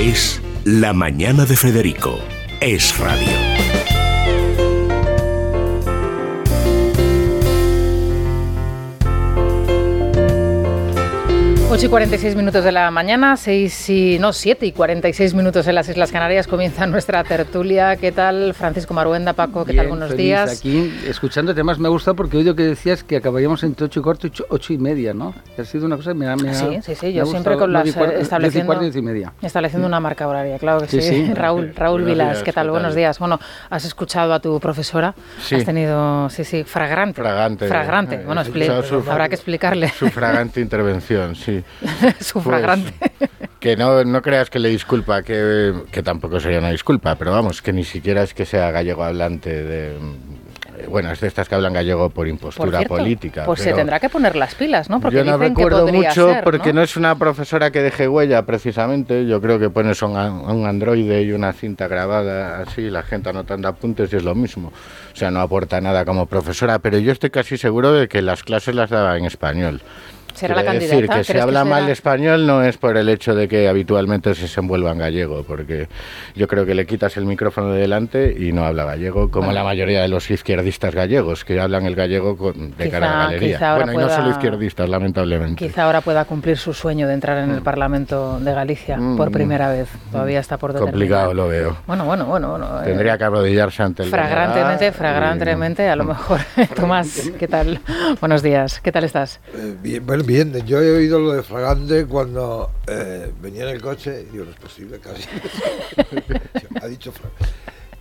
Es La Mañana de Federico. Es Radio. 8 y 46 minutos de la mañana, 6 y, no, 7 y 46 minutos en las Islas Canarias comienza nuestra tertulia. ¿Qué tal, Francisco Maruenda, Paco? ¿Qué tal? Buenos días. Aquí, escuchando temas, me ha gustado porque he oído que decías que acabaríamos entre 8 y cuarto y 8 y media, ¿no? Ha sido una cosa, me ha, me Sí, sí, sí, yo siempre con las, estableciendo, y media. estableciendo una marca horaria, claro que sí. Raúl, Raúl Vilas, ¿qué tal? Buenos días. Bueno, has escuchado a tu profesora, sí. has tenido, sí, sí, fragrante. Fragante. Fragrante, bueno, habrá que explicarle. Su fragante intervención, sí. Sufragante. Pues, que no, no creas que le disculpa, que, que tampoco sería una disculpa, pero vamos, que ni siquiera es que sea gallego hablante de bueno, es de estas que hablan gallego por impostura política. Pues se tendrá que poner las pilas, ¿no? Porque yo no recuerdo mucho porque ¿no? es una profesora que deje huella precisamente. Yo creo que pones un, un androide y una cinta grabada así, la gente anotando apuntes y es lo mismo. O sea, no aporta nada como profesora, pero yo estoy casi seguro de que las clases las daba en español. ¿Será la candidata? decir que si habla mal español no es por el hecho de que habitualmente se desenvuelva en gallego, porque yo creo que le quitas el micrófono de delante y no habla gallego, como la mayoría de los izquierdistas gallegos, que hablan el gallego de cara a la galería. Bueno, y no solo izquierdistas, lamentablemente. Quizá ahora pueda cumplir su sueño de entrar en el mm. Parlamento de Galicia mm. por primera vez. Todavía está por determinar. Complicado lo veo. Bueno, bueno, bueno. Eh, Tendría que arrodillarse ante el Fragrantemente, fragrantemente, a lo mejor. Tomás, ¿qué tal? Buenos días, ¿qué tal estás? Eh, bien, bueno, bien, yo he oído lo de Fragante cuando eh, venía en el coche, y digo, no es posible, casi. ha dicho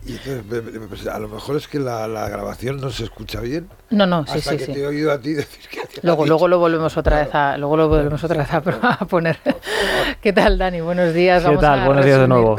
Y entonces, a lo mejor es que la, grabación no se escucha bien. No, no, sí, hasta sí. que sí. te he oído a ti decir que. Luego, luego lo volvemos otra vez a, luego lo volvemos otra vez a, poner. ¿Qué tal, Dani? Buenos días. ¿Qué tal? Buenos días de nuevo.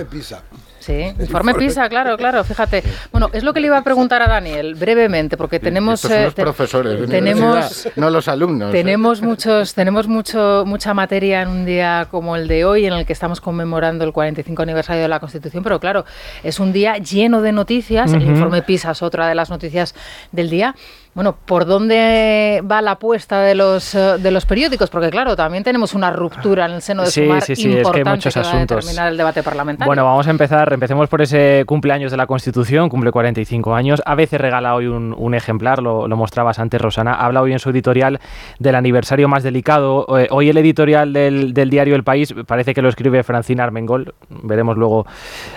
Sí, informe PISA, claro, claro, fíjate. Bueno, es lo que le iba a preguntar a Daniel, brevemente, porque tenemos... Estos son los eh, profesores, tenemos, no los alumnos. ¿eh? Tenemos, muchos, tenemos mucho, mucha materia en un día como el de hoy, en el que estamos conmemorando el 45 aniversario de la Constitución, pero claro, es un día lleno de noticias, el informe PISA es otra de las noticias del día, bueno, ¿por dónde va la apuesta de los, eh, de los periódicos? Porque claro, también tenemos una ruptura en el seno de sí, Sumar sí, sí, es que hay muchos asuntos. terminar el debate parlamentario. Bueno, vamos a empezar, empecemos por ese cumpleaños de la Constitución, cumple 45 años. A veces regala hoy un, ejemplar, lo, lo, mostrabas antes, Rosana. Habla hoy en su editorial del aniversario más delicado. Eh, hoy el editorial del, diario El País, parece que lo escribe Francina Armengol, veremos luego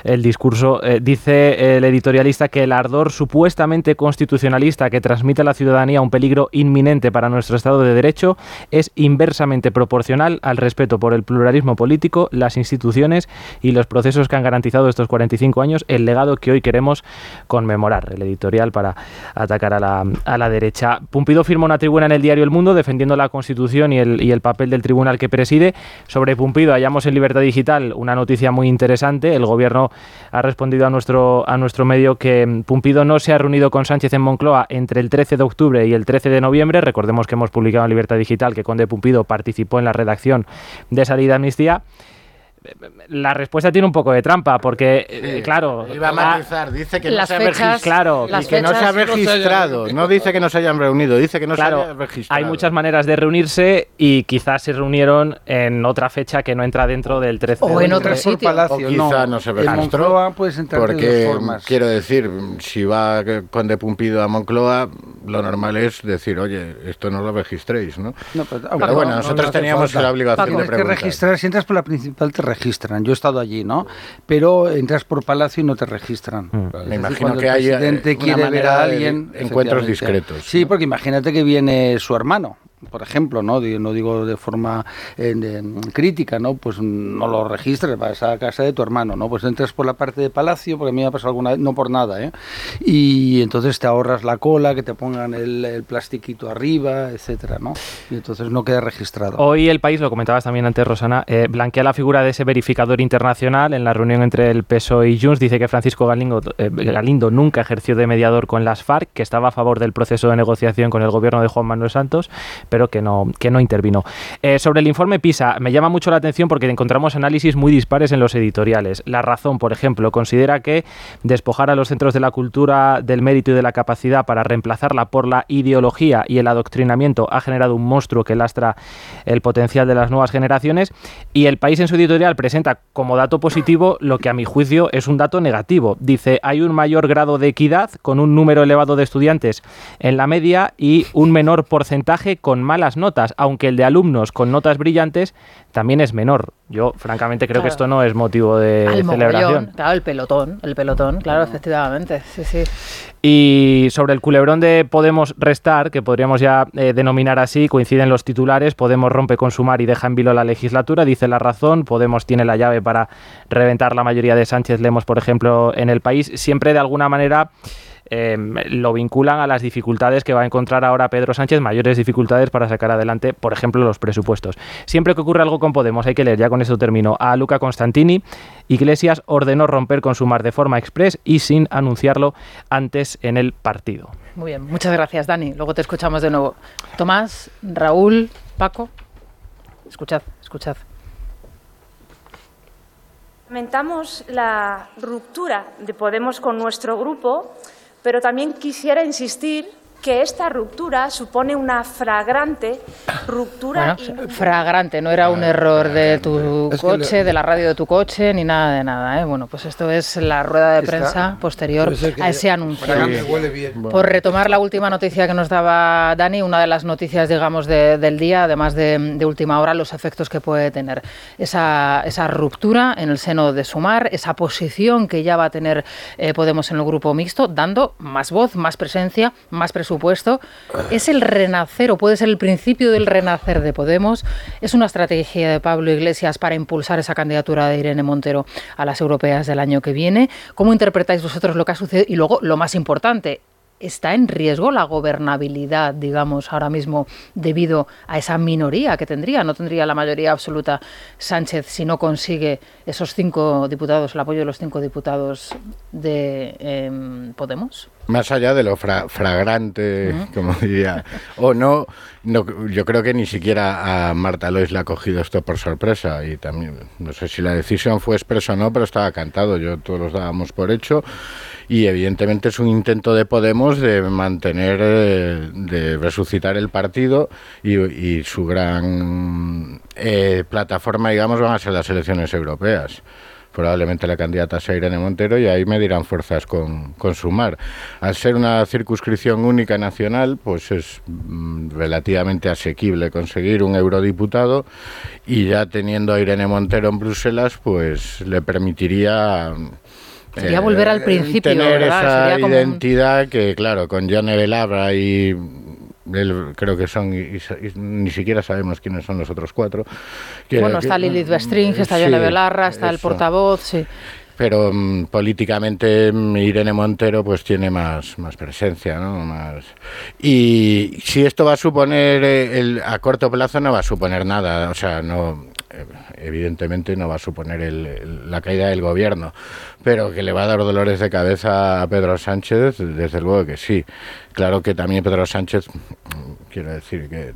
el discurso. Eh, dice el editorialista que el ardor supuestamente constitucionalista que transmite la ciudadanía un peligro inminente para nuestro Estado de Derecho es inversamente proporcional al respeto por el pluralismo político, las instituciones y los procesos que han garantizado estos 45 años, el legado que hoy queremos conmemorar. El editorial para atacar a la, a la derecha. Pumpido firma una tribuna en el diario El Mundo defendiendo la Constitución y el, y el papel del tribunal que preside. Sobre Pumpido hallamos en Libertad Digital una noticia muy interesante. El gobierno ha respondido a nuestro, a nuestro medio que Pumpido no se ha reunido con Sánchez en Moncloa entre el 13 de octubre y el 13 de noviembre. Recordemos que hemos publicado en Libertad Digital que Conde Pumpido participó en la redacción de salida amnistía la respuesta tiene un poco de trampa, porque, eh, claro. Iba a matizar, dice que no se ha registrado. y que no se ha registrado. No dice que no se hayan reunido, dice que no se haya registrado. Hay muchas maneras de reunirse y quizás se reunieron en otra fecha que no entra dentro del 13 O en otro sitio. Palacio, o quizá no, se registró. porque, quiero decir, si va con de Pumpido a Moncloa, lo normal es decir, oye, esto no lo registréis, ¿no? pero, bueno, nosotros teníamos la obligación de preguntar. que registrar, si entras por la principal, te registran. Yo he estado allí, ¿no? Pero entras por Palacio y no te registran. Mm. Me imagino que hay eh, quiere ver a alguien, encuentros discretos. Sí, porque imagínate que viene su hermano por ejemplo, no, no digo de forma eh, crítica, ¿no? Pues no lo registres, vas a casa de tu hermano, ¿no? Pues entras por la parte de palacio, porque a mí me ha pasado alguna vez, no por nada, ¿eh? Y entonces te ahorras la cola, que te pongan el, el plastiquito arriba, etcétera, ¿no? Y entonces no queda registrado. Hoy el país, lo comentabas también antes, Rosana, eh, blanquea la figura de ese verificador internacional en la reunión entre el PSOE y Junts. Dice que Francisco Galindo, eh, Galindo nunca ejerció de mediador con las FARC, que estaba a favor del proceso de negociación con el gobierno de Juan Manuel Santos, pero que no, que no intervino. Eh, sobre el informe PISA, me llama mucho la atención porque encontramos análisis muy dispares en los editoriales. La razón, por ejemplo, considera que despojar a los centros de la cultura del mérito y de la capacidad para reemplazarla por la ideología y el adoctrinamiento ha generado un monstruo que lastra el potencial de las nuevas generaciones y el país en su editorial presenta como dato positivo lo que a mi juicio es un dato negativo. Dice, hay un mayor grado de equidad con un número elevado de estudiantes en la media y un menor porcentaje con malas notas, aunque el de alumnos con notas brillantes también es menor. Yo, francamente, creo que esto no es motivo de celebración. claro, el pelotón, el pelotón, claro, efectivamente, sí, sí. Y sobre el culebrón de Podemos restar, que podríamos ya eh, denominar así, coinciden los titulares, Podemos rompe con Sumar y deja en vilo la legislatura, dice la razón, Podemos tiene la llave para reventar la mayoría de Sánchez Lemos, por ejemplo, en el país, siempre de alguna manera... Em, lo vinculan a las dificultades que va a encontrar ahora Pedro Sánchez, mayores dificultades para sacar adelante, por ejemplo, los presupuestos. Siempre que ocurre algo con Podemos, hay que leer, ya con eso termino, a Luca Constantini, Iglesias ordenó romper con Sumar de forma express y sin anunciarlo antes en el partido. Muy bien, muchas gracias Dani, luego te escuchamos de nuevo. Tomás, Raúl, Paco, escuchad, escuchad. Lamentamos la ruptura de Podemos con nuestro grupo pero también quisiera insistir que esta ruptura supone una fragrante ruptura. Bueno, fragrante, no era un error de tu coche, de la radio de tu coche, ni nada de nada. ¿eh? Bueno, pues esto es la rueda de prensa posterior a ese anuncio. Por retomar la última noticia que nos daba Dani, una de las noticias, digamos, del día, además de, última hora, los efectos que puede tener esa, esa, ruptura en el seno de Sumar, esa posición que ya va a tener eh, Podemos en el grupo mixto, dando más voz, más presencia, más presupuesto supuesto, es el renacer o puede ser el principio del renacer de Podemos. Es una estrategia de Pablo Iglesias para impulsar esa candidatura de Irene Montero a las europeas del año que viene. ¿Cómo interpretáis vosotros lo que ha sucedido? Y luego, lo más importante, ¿Está en riesgo la gobernabilidad, digamos, ahora mismo debido a esa minoría que tendría? No tendría la mayoría absoluta Sánchez si no consigue esos cinco diputados, el apoyo de los cinco diputados de em, Podemos. Más allá de lo fragrante, como diría, o no, no, yo creo que ni siquiera a Marta Lois le ha cogido esto por sorpresa. Y también, no sé si la decisión fue expresa o no, pero estaba cantado, yo todos los dábamos por hecho. Y evidentemente es un intento de Podemos de mantener, eh, de resucitar el partido y, su gran eh, plataforma, digamos, van a ser las elecciones europeas probablemente la candidata sea Irene Montero y ahí me dirán fuerzas con, con Sumar. Al ser una circunscripción única nacional, pues es mm, relativamente asequible conseguir un eurodiputado y ya teniendo a Irene Montero en Bruselas, pues le permitiría Sería volver al eh, principio, tener esa identidad que, claro, con Jane Velabra y creo que son, ni siquiera sabemos quiénes son los otros cuatro. bueno, está Lilith Bestring, está Jane Belarra, está el portavoz, sí pero mm, políticamente mm, Irene Montero pues tiene más, más presencia, ¿no? Más... Y si esto va a suponer, eh, el, a corto plazo no va a suponer nada, o sea, no eh, evidentemente no va a suponer el, la caída del gobierno, pero que le va a dar dolores de cabeza a Pedro Sánchez, desde luego que sí. Claro que también Pedro Sánchez, mm, quiero decir que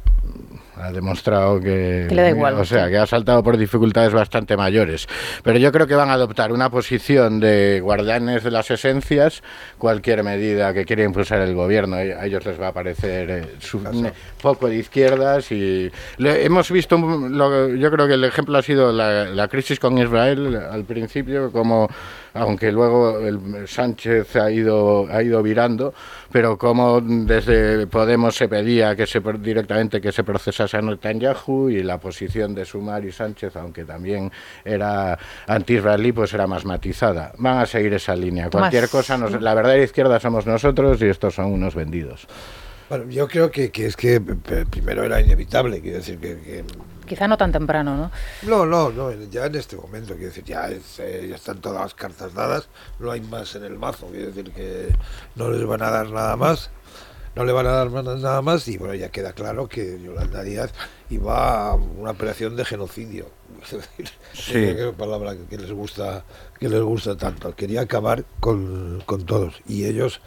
ha demostrado que, le da igual, o sea, que ha saltado por dificultades bastante mayores. Pero yo creo que van a adoptar una posición de guardianes de las esencias, cualquier medida que quiera impulsar el gobierno, a ellos les va a parecer eh, poco de izquierdas y hemos visto, yo creo que el ejemplo ha sido la, la crisis con Israel al principio, como aunque luego el Sánchez ha ido, ha ido virando, pero como desde Podemos se pedía que se directamente que se procesase a Netanyahu y la posición de Sumar y Sánchez, aunque también era anti-israelí, pues era más matizada. Van a seguir esa línea. Cualquier cosa, nos, la verdad izquierda somos nosotros y estos son unos vendidos. Bueno, yo creo que, que es que primero era inevitable, quiero decir que, Quizá no tan temprano, ¿no? No, no, no, ya en este momento, quiero decir, ya, eh, ya están todas las cartas dadas, no hay más en el mazo, quiero decir que no les van a dar nada más, no le van a dar nada más y bueno, ya queda claro que Yolanda Díaz iba a una operación de genocidio, sí. palabra que les gusta que les gusta tanto, quería acabar con, con todos y ellos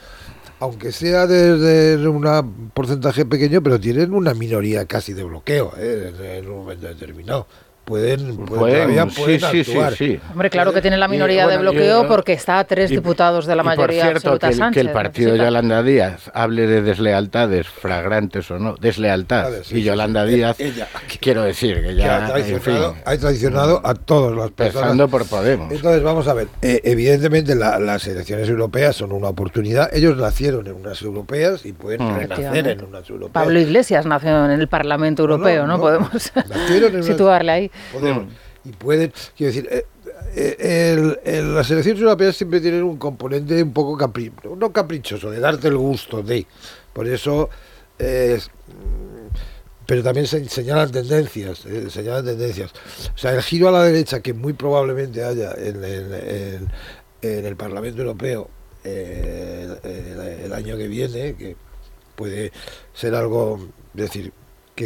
aunque sea desde un porcentaje pequeño, pero tienen una minoría casi de bloqueo ¿eh? en un momento determinado pueden, pueden, sí, actuar. Sí, sí, Hombre, claro que tiene la minoría de bloqueo porque está a tres diputados de la mayoría por cierto, que el, que el partido de Yolanda Díaz hable de deslealtades, fragrantes o no, deslealtad, y Yolanda Díaz, quiero decir que ya, ha, traicionado, a todas las personas. Pensando por Podemos. Entonces, vamos a ver, eh, evidentemente las elecciones europeas son una oportunidad, ellos nacieron en unas europeas y pueden mm. renacer en unas europeas. Pablo Iglesias nació en el Parlamento Europeo, ¿no? Podemos situarle ahí. Y pueden, quiero decir, eh, eh, las elecciones europeas siempre tienen un componente un poco caprichoso, no caprichoso, de darte el gusto de. Por eso, mm, pero también se señalan tendencias, eh, señalan tendencias. O sea, el giro a la derecha que muy probablemente haya en, el Parlamento Europeo el, año que viene, que puede ser algo, decir,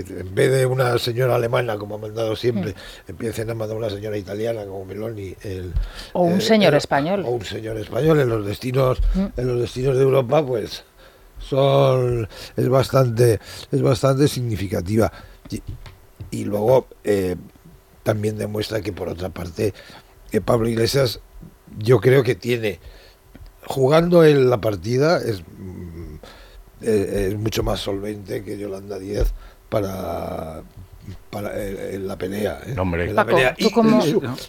que en vez de una señora alemana, como ha mandado siempre, mm. empiecen a mandar una señora italiana como Meloni. El, o un señor español. O un señor español en los destinos, mm. en los destinos de Europa, pues son es bastante es bastante significativa y, luego eh, también demuestra que por otra parte que Pablo Iglesias yo creo que tiene jugando en la partida es, mm, eh, es mucho más solvente que Yolanda Díaz para para en, la pelea. ¿eh?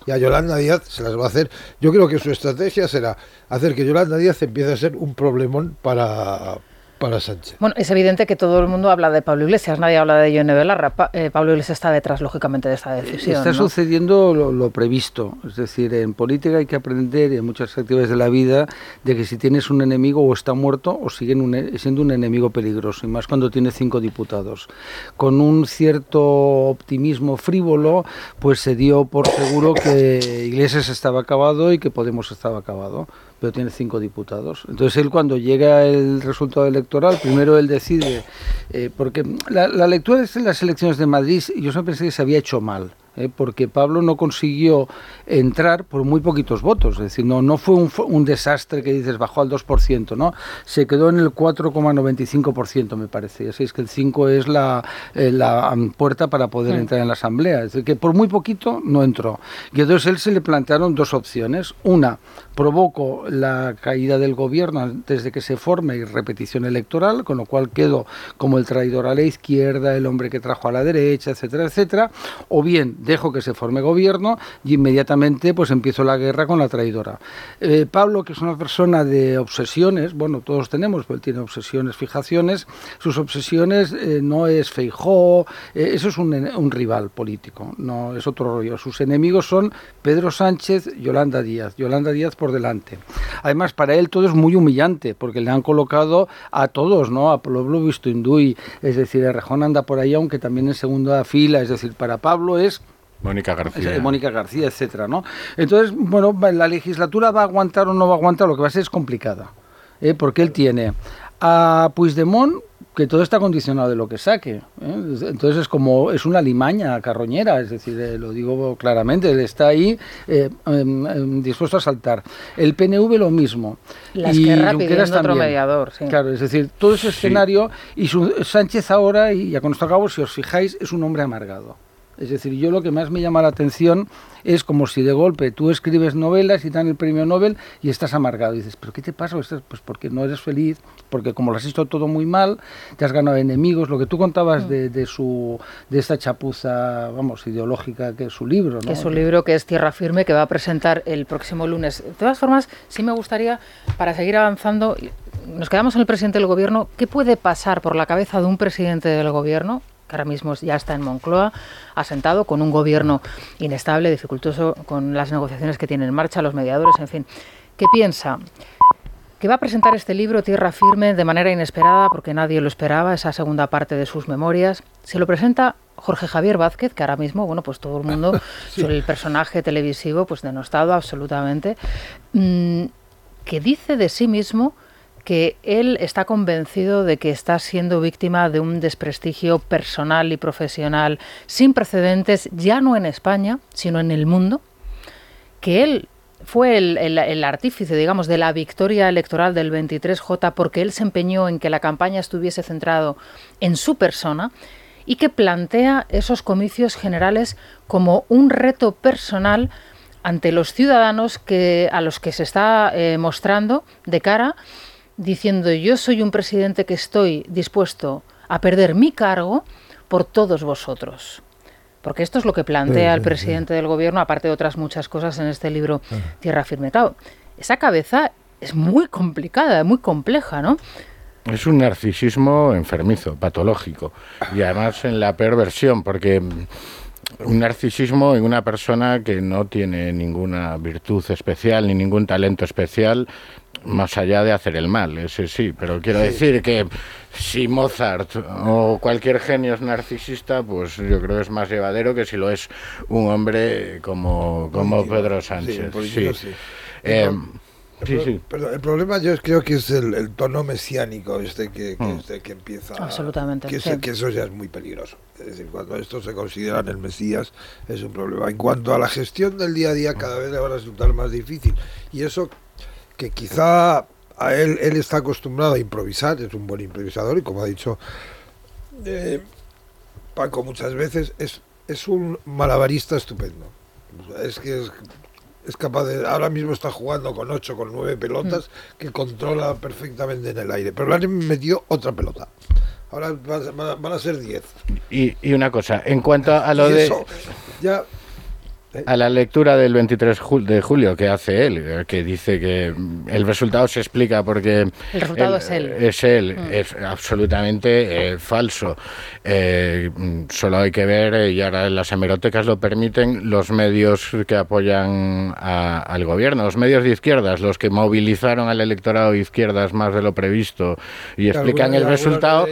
y, a Yolanda Díaz se las va a hacer. Yo creo que su estrategia será hacer que Yolanda Díaz empiece a ser un problemón para, para Sánchez. Bueno, es evidente que todo el mundo habla de Pablo Iglesias, nadie habla de Yone Belarra. Eh, Pablo Iglesias está detrás, lógicamente, de esta decisión. Está sucediendo lo, previsto. Es decir, en política hay que aprender, y en muchas actividades de la vida, de que si tienes un enemigo o está muerto o sigue siendo un enemigo peligroso, y más cuando tiene cinco diputados. Con un cierto optimismo frívolo, pues se dio por seguro que Iglesias estaba acabado y que Podemos estaba acabado pero tiene cinco diputados. Entonces él cuando llega el resultado electoral, primero él decide, eh, porque la, la, lectura de las elecciones de Madrid, yo siempre pensé que se había hecho mal. ¿eh? porque Pablo no consiguió entrar por muy poquitos votos, es decir, no, no fue un, desastre que dices bajó al 2%, ¿no? se quedó en el 4,95% me parece, ya sabéis que el 5 es la, eh, la puerta para poder entrar en la Asamblea, es decir, que por muy poquito no entró. Y entonces él se le plantearon dos opciones, una, provoco la caída del gobierno antes de que se forme repetición electoral, con lo cual quedo como el traidor a la izquierda, el hombre que trajo a la derecha, etcétera, etcétera, o bien dejo que se forme gobierno y inmediatamente pues empiezo la guerra con la traidora. Eh, Pablo, que es una persona de obsesiones, bueno, todos tenemos, pero él tiene obsesiones, fijaciones, sus obsesiones eh, no es Feijó, eh, eso es un, un, rival político, no es otro rollo. Sus enemigos son Pedro Sánchez, Yolanda Díaz, Yolanda Díaz por delante. Además, para él todo es muy humillante, porque le han colocado a todos, ¿no? A Pablo Visto Induy, es decir, Rejón anda por ahí, aunque también en segunda fila, es decir, para Pablo es Mónica García. Mónica García, etcétera, ¿no? Entonces, bueno, la legislatura va a aguantar o no va a aguantar, lo que va a ser es complicada, ¿eh? porque él tiene a Puigdemont que todo está condicionado de lo que saque. ¿eh? Entonces es como, es una limaña carroñera, es decir, eh, lo digo claramente, él está ahí em, em, dispuesto a saltar. El PNV lo mismo. Las y Junqueras también. otro mediador. Claro, es decir, todo ese escenario, y Sánchez ahora, y ya con esto acabo, si os fijáis, es un hombre amargado. Es decir, yo lo que más me llama la atención es como si de golpe tú escribes novelas y dan el premio Nobel y estás amargado. Y dices, ¿pero qué te pasa? Pues porque no eres feliz, porque como lo has visto todo muy mal, te has ganado enemigos. Lo que tú contabas mm. de, de, su, de esta chapuza, vamos, ideológica que es su libro. ¿no? es un libro que es Tierra Firme, que va a presentar el próximo lunes. De todas formas, sí me gustaría, para seguir avanzando, nos quedamos en el presidente del gobierno. ¿Qué puede pasar por la cabeza de un presidente del gobierno que ahora mismo ya está en Moncloa, asentado con un gobierno inestable, dificultoso, con las negociaciones que tiene en marcha, los mediadores, en fin. ¿Qué piensa? que va a presentar este libro, Tierra Firme, de manera inesperada, porque nadie lo esperaba, esa segunda parte de sus memorias. Se lo presenta Jorge Javier Vázquez, que ahora mismo, bueno, pues todo el mundo, sobre el personaje televisivo, pues denostado absolutamente, mm, que dice de sí mismo que él está convencido de que está siendo víctima de un desprestigio personal y profesional sin precedentes, ya no en España, sino en el mundo, que él fue el, artífice, digamos, de la victoria electoral del 23J porque él se empeñó en que la campaña estuviese centrado en su persona y que plantea esos comicios generales como un reto personal ante los ciudadanos que, a los que se está eh, mostrando de cara diciendo yo soy un presidente que estoy dispuesto a perder mi cargo por todos vosotros. Porque esto es lo que plantea el presidente del gobierno, aparte de otras muchas cosas en este libro Tierra Firme. esa cabeza es muy complicada, muy compleja, ¿no? Es un narcisismo enfermizo, patológico. Y además en la perversión, porque un narcisismo en una persona que no tiene ninguna virtud especial ni ningún talento especial más allá de hacer el mal, ese sí, pero quiero decir que si Mozart o cualquier genio es narcisista, pues yo creo que es más llevadero que si lo es un hombre como, como Pedro Sánchez. Sí, sí. Eh, sí, Pero el problema yo creo que es el, tono mesiánico este que, que, mm. este que empieza. Absolutamente. Que, que, eso ya es muy peligroso. Es decir, cuando estos se consideran el Mesías es un problema. En cuanto a la gestión del día a día, cada vez le va a resultar más difícil. Y eso que quizá a él, él está acostumbrado a improvisar, es un buen improvisador y como ha dicho eh, Paco muchas veces, es, es un malabarista estupendo. Es que es, capaz de. Ahora mismo está jugando con ocho, con nueve pelotas mm. que controla perfectamente en el aire. Pero le han metido otra pelota. Ahora van, a ser diez. Y, y, una cosa, en cuanto a lo de. ya a la lectura del 23 de julio que hace él, eh, que dice que el resultado se explica porque... El resultado es él. Es él, mm. es absolutamente eh, falso. Eh, solo hay que ver, y ahora las hemerotecas lo permiten, los medios que apoyan al gobierno, los medios de izquierdas, los que movilizaron al electorado de izquierdas más de lo previsto y explican el resultado,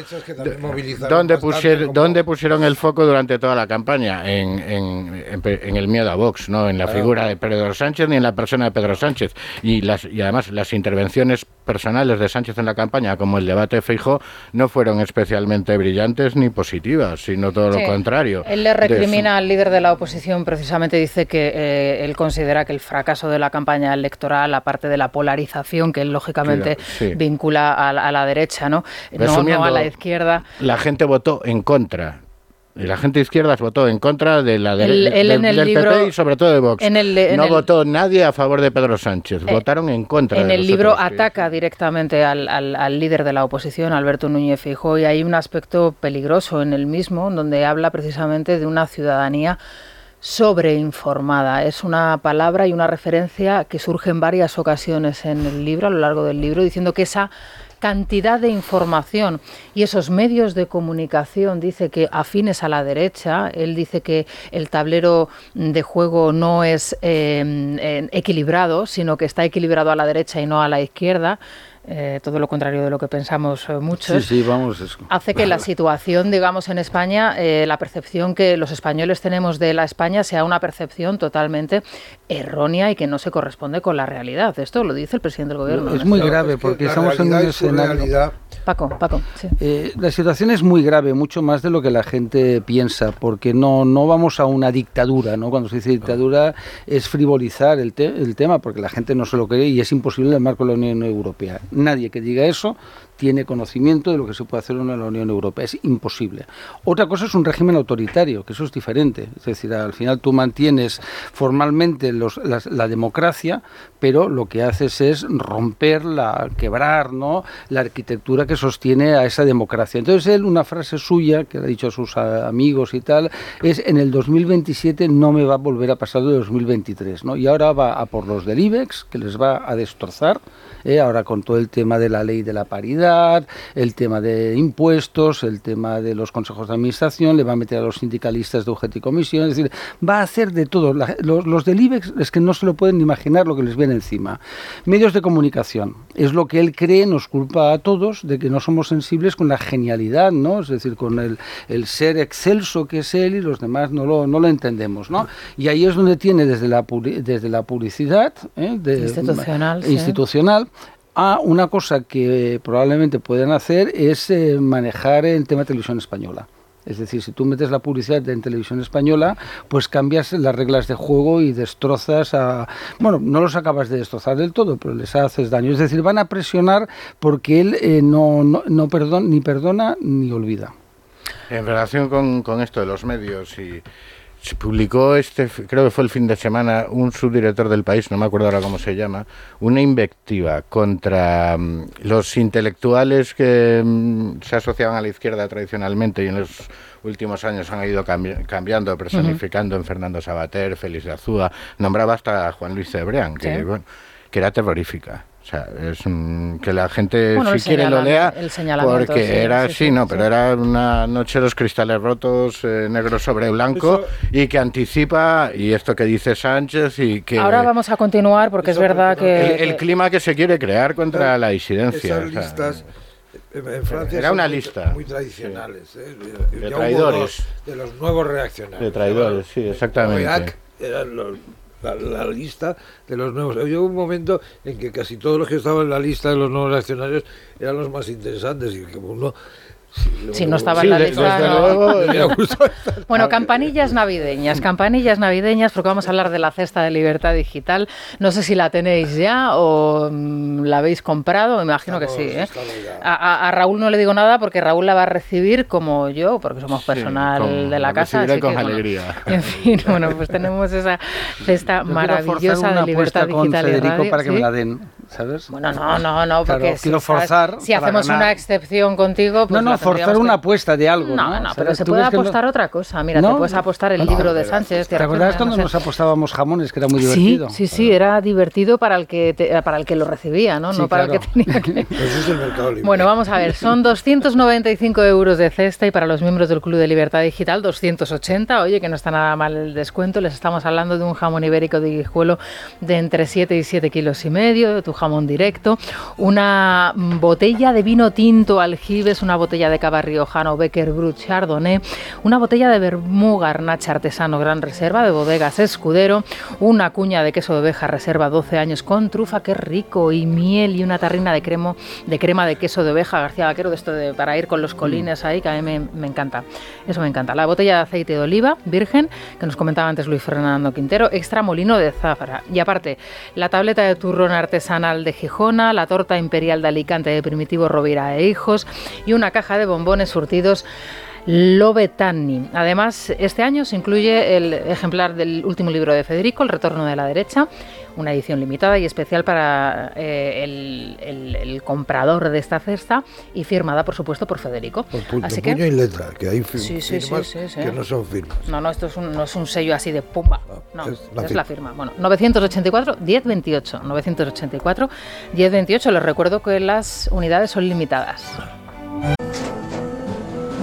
¿dónde, pusieron, ¿dónde pusieron el foco durante toda la campaña? En, en, en el miedo Vox, no en la figura de Pedro Sánchez ni en la persona de Pedro Sánchez. Y, las, y además las intervenciones personales de Sánchez en la campaña, como el debate de Feijó, no fueron especialmente brillantes ni positivas, sino todo lo contrario. Él le recrimina al líder de la oposición, precisamente dice que eh, él considera que el fracaso de la campaña electoral, aparte de la polarización que él lógicamente vincula a, la derecha, ¿no? no a la izquierda. La gente votó en contra la gente izquierda votó en contra de la del, PP y sobre todo de Vox. no votó nadie a favor de Pedro Sánchez, eh, votaron en contra. En el libro ataca directamente al, al, líder de la oposición, Alberto Núñez Feijóo, y hay un aspecto peligroso en el mismo, donde habla precisamente de una ciudadanía sobreinformada. Es una palabra y una referencia que surge en varias ocasiones en el libro, a lo largo del libro, diciendo que esa cantidad de información y esos medios de comunicación, dice que afines a la derecha, él dice que el tablero de juego no es eh, equilibrado, sino que está equilibrado a la derecha y no a la izquierda. Eh, todo lo contrario de lo que pensamos eh, muchos, sí, sí, vamos, hace que la situación, digamos, en España, eh, la percepción que los españoles tenemos de la España sea una percepción totalmente errónea y que no se corresponde con la realidad. Esto lo dice el presidente del gobierno. Es muy grave porque estamos en un escenario... Paco, Paco. la situación es muy grave, mucho más de lo que la gente piensa, porque no, no vamos a una dictadura, ¿no? Cuando se dice dictadura es frivolizar el, el tema, porque la gente no se lo cree y es imposible en el marco de la Unión Europea nadie que diga eso tiene conocimiento de lo que se puede hacer en la Unión Europea. Es imposible. Otra cosa es un régimen autoritario, que eso es diferente. Es decir, al final tú mantienes formalmente la, democracia, pero lo que haces es romper, la, quebrar ¿no? la arquitectura que sostiene a esa democracia. Entonces él, una frase suya, que ha dicho a sus amigos y tal, es en el 2027 no me va a volver a pasar de 2023. ¿no? Y ahora va a por los del IBEX, que les va a destrozar, ¿eh? ahora con todo el tema de la ley de la paridad, el tema de impuestos, el tema de los consejos de administración, le va a meter a los sindicalistas de UGT y comisión, es decir, va a hacer de todo. los, los del IBEX es que no se lo pueden imaginar lo que les viene encima. Medios de comunicación, es lo que él cree, nos culpa a todos de que no somos sensibles con la genialidad, ¿no? Es decir, con el, el ser excelso que es él y los demás no lo, no lo entendemos, ¿no? Y ahí es donde tiene desde la, desde la publicidad ¿eh? de, institucional, institucional a una cosa que probablemente pueden hacer es eh, manejar el tema de televisión española. Es decir, si tú metes la publicidad en televisión española, pues cambias las reglas de juego y destrozas a... Bueno, no los acabas de destrozar del todo, pero les haces daño. Es decir, van a presionar porque él eh, no, no, no ni perdona ni olvida. En relación con, con esto de los medios y se publicó este, creo que fue el fin de semana, un subdirector del país, no me acuerdo ahora cómo se llama, una invectiva contra mm, los intelectuales que mm, se asociaban a la izquierda tradicionalmente y en los últimos años han ido cambiando, personificando en Fernando Sabater, Félix de Azúa, nombraba hasta a Juan Luis Cebrián, que, que era terrorífica. O sea, es que la gente si quiere lo lea porque era sí, no, pero era una noche los cristales rotos eh, negro sobre blanco y que anticipa y esto que dice Sánchez y que ahora vamos a continuar porque es verdad que el, clima que se quiere crear contra la disidencia. Esas listas en Francia era una lista. muy tradicionales ¿eh? de traidores. de los nuevos reaccionarios. De traidores sí exactamente. Eran los la, lista de los nuevos. Había un momento en que casi todos los que estaban en la lista de los nuevos reaccionarios eran los más interesantes y que uno si no estaba en la lista. bueno, campanillas navideñas, campanillas navideñas, porque vamos a hablar de la cesta de libertad digital. No sé si la tenéis ya o mm, la habéis comprado, me imagino que sí. ¿eh? A, Raúl no le digo nada porque Raúl la va a recibir como yo, porque somos personal de la, casa. Así con alegría. en fin, bueno, pues tenemos esa cesta maravillosa de libertad digital. y radio, para que me la den. ¿sabes? Bueno, no, no, no, porque quiero forzar si hacemos una excepción contigo, pues no, no, forzar una apuesta de algo. No, no, pero se puede apostar otra cosa. Mira, te puedes apostar el libro de Sánchez. ¿Te acuerdas cuando nos apostábamos jamones, que era muy divertido? Sí, sí, sí, era divertido para el que para el que lo recibía, ¿no? no para el que tenía que. es el mercado libre. Bueno, vamos a ver, son 295 euros de cesta y para los miembros del Club de Libertad Digital 280. Oye, que no está nada mal el descuento. Les estamos hablando de un jamón ibérico de guijuelo de entre 7 y 7 kilos y medio, de tu jamón directo, una botella de vino tinto aljibes, una botella de cava riojano Becker Brut Chardonnay, una botella de vermú garnacha artesano Gran Reserva de bodegas Escudero, una cuña de queso de oveja reserva 12 años con trufa, que rico, y miel y una tarrina de, cremo, de crema de queso de oveja García Vaquero, de esto de, para ir con los colines ahí, que a mí me, encanta. Eso me encanta. La botella de aceite de oliva virgen, que nos comentaba antes Luis Fernando Quintero, extra molino de zafra. Y aparte, la tableta de turrón artesanal de Gijona, la torta imperial de Alicante de Primitivo Rovira e Hijos y una caja de bombones surtidos Lobetani. Además, este año se incluye el ejemplar del último libro de Federico, El Retorno de la Derecha, una edición limitada y especial para eh, el, comprador de esta cesta y firmada, por supuesto, por Federico. Por así puño y letra, que hay firmas que no son firmas. No, no, esto es un, no es un sello así de pumba. No, es, la, firma. Bueno, 984 1028. 984 1028. Les recuerdo que las unidades son limitadas.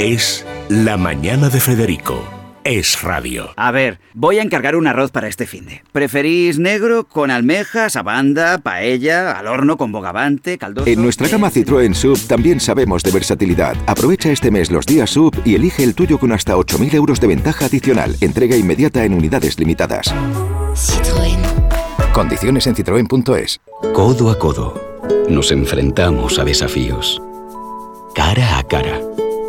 Es La Mañana de Federico. Es radio. A ver, voy a encargar un arroz para este finde. ¿Preferís negro con almejas, abanda, paella, al horno con bogavante, caldoso? En nuestra gama Citroën Sub también sabemos de versatilidad. Aprovecha este mes los días Sub y elige el tuyo con hasta 8.000 euros de ventaja adicional. Entrega inmediata en unidades limitadas. Citroën. Condiciones en citroen.es. Codo a codo. Nos enfrentamos a desafíos. Cara a cara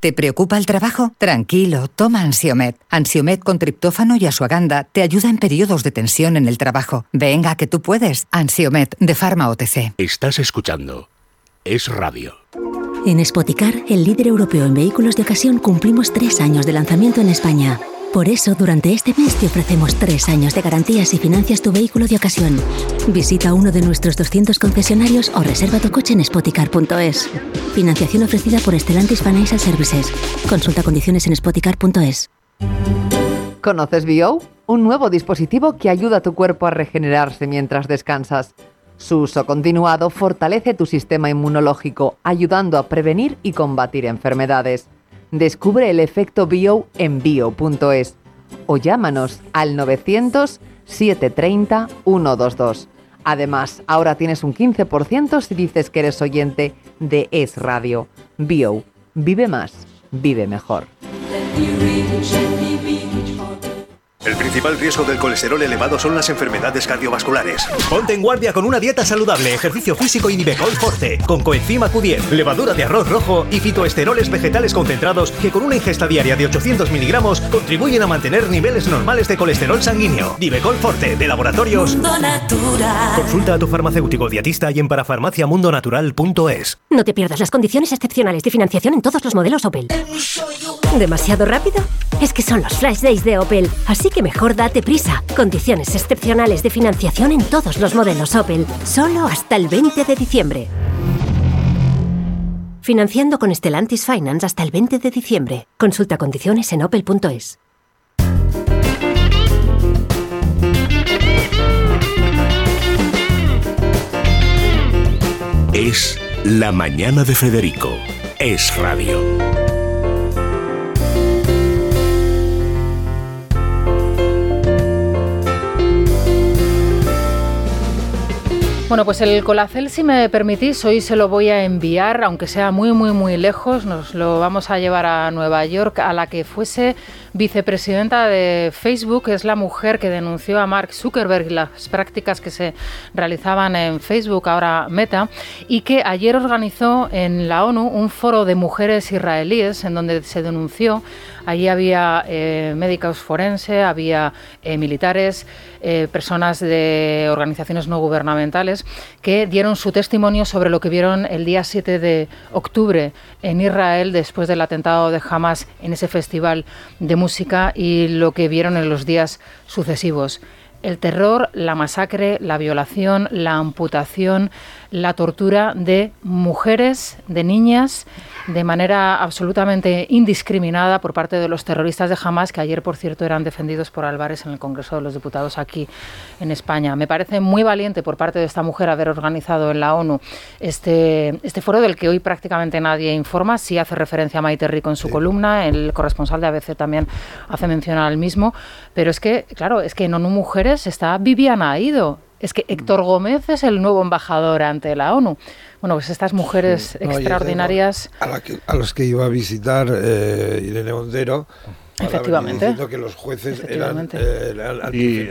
¿Te preocupa el trabajo? Tranquilo, toma Ansiomet. Ansiomet con triptófano y asuaganda te ayuda en periodos de tensión en el trabajo. Venga, que tú puedes. Ansiomet de Pharma OTC. Estás escuchando. Es radio. En Spoticar, el líder europeo en vehículos de ocasión, cumplimos tres años de lanzamiento en España. Por eso, durante este mes te ofrecemos tres años de garantías y financias tu vehículo de ocasión. Visita uno de nuestros 200 concesionarios o reserva tu coche en spoticar.es. Financiación ofrecida por Stellantis Financial Services. Consulta condiciones en spoticar.es. ¿Conoces BO? Un nuevo dispositivo que ayuda a tu cuerpo a regenerarse mientras descansas. Su uso continuado fortalece tu sistema inmunológico, ayudando a prevenir y combatir enfermedades. Descubre el efecto bio en bio.es o llámanos al 900 730 122. Además, ahora tienes un 15% si dices que eres oyente de Es Radio. Bio. Vive más. Vive mejor. El principal riesgo del colesterol elevado son las enfermedades cardiovasculares. Ponte en guardia con una dieta saludable, ejercicio físico y Nivecol Forte, con coenzima Q10, levadura de arroz rojo y fitoesteroles vegetales concentrados que con una ingesta diaria de 800 miligramos contribuyen a mantener niveles normales de colesterol sanguíneo. Nivecol Forte, de laboratorios. Mundo Natural. Consulta a tu farmacéutico dietista y en parafarmaciamundonatural.es. No te pierdas las condiciones excepcionales de financiación en todos los modelos Opel. ¿Demasiado rápido? Es que son los Flash Days de Opel, así que mejor date prisa. Condiciones excepcionales de financiación en todos los modelos Opel, solo hasta el 20 de diciembre. Financiando con Stellantis Finance hasta el 20 de diciembre. Consulta condiciones en opel.es. Es La Mañana de Federico. Es radio. Bueno, pues el Colacel, si me permitís, hoy se lo voy a enviar, aunque sea muy, muy, muy lejos, nos lo vamos a llevar a Nueva York, a la que fuese vicepresidenta de Facebook, es la mujer que denunció a Mark Zuckerberg las prácticas que se realizaban en Facebook, ahora Meta, y que ayer organizó en la ONU un foro de mujeres israelíes en donde se denunció Allí había eh, médicos forenses, había eh, militares, eh, personas de organizaciones no gubernamentales que dieron su testimonio sobre lo que vieron el día 7 de octubre en Israel después del atentado de Hamas en ese festival de música y lo que vieron en los días sucesivos. El terror, la masacre, la violación, la amputación, la tortura de mujeres, de niñas, de manera absolutamente indiscriminada por parte de los terroristas de Hamas, que ayer, por cierto, eran defendidos por Álvarez en el Congreso de los Diputados aquí en España. Me parece muy valiente por parte de esta mujer haber organizado en la ONU este, este foro del que hoy prácticamente nadie informa. Sí hace referencia a Maite Rico en su columna, el corresponsal de ABC también hace mención al mismo, pero es que, claro, es que en ONU Mujeres está Viviana Aido es que Héctor Gómez es el nuevo embajador ante la ONU. Bueno, pues estas mujeres extraordinarias... a, los que iba a visitar eh, Irene Bondero, Efectivamente. Diciendo que los jueces eran, eh, y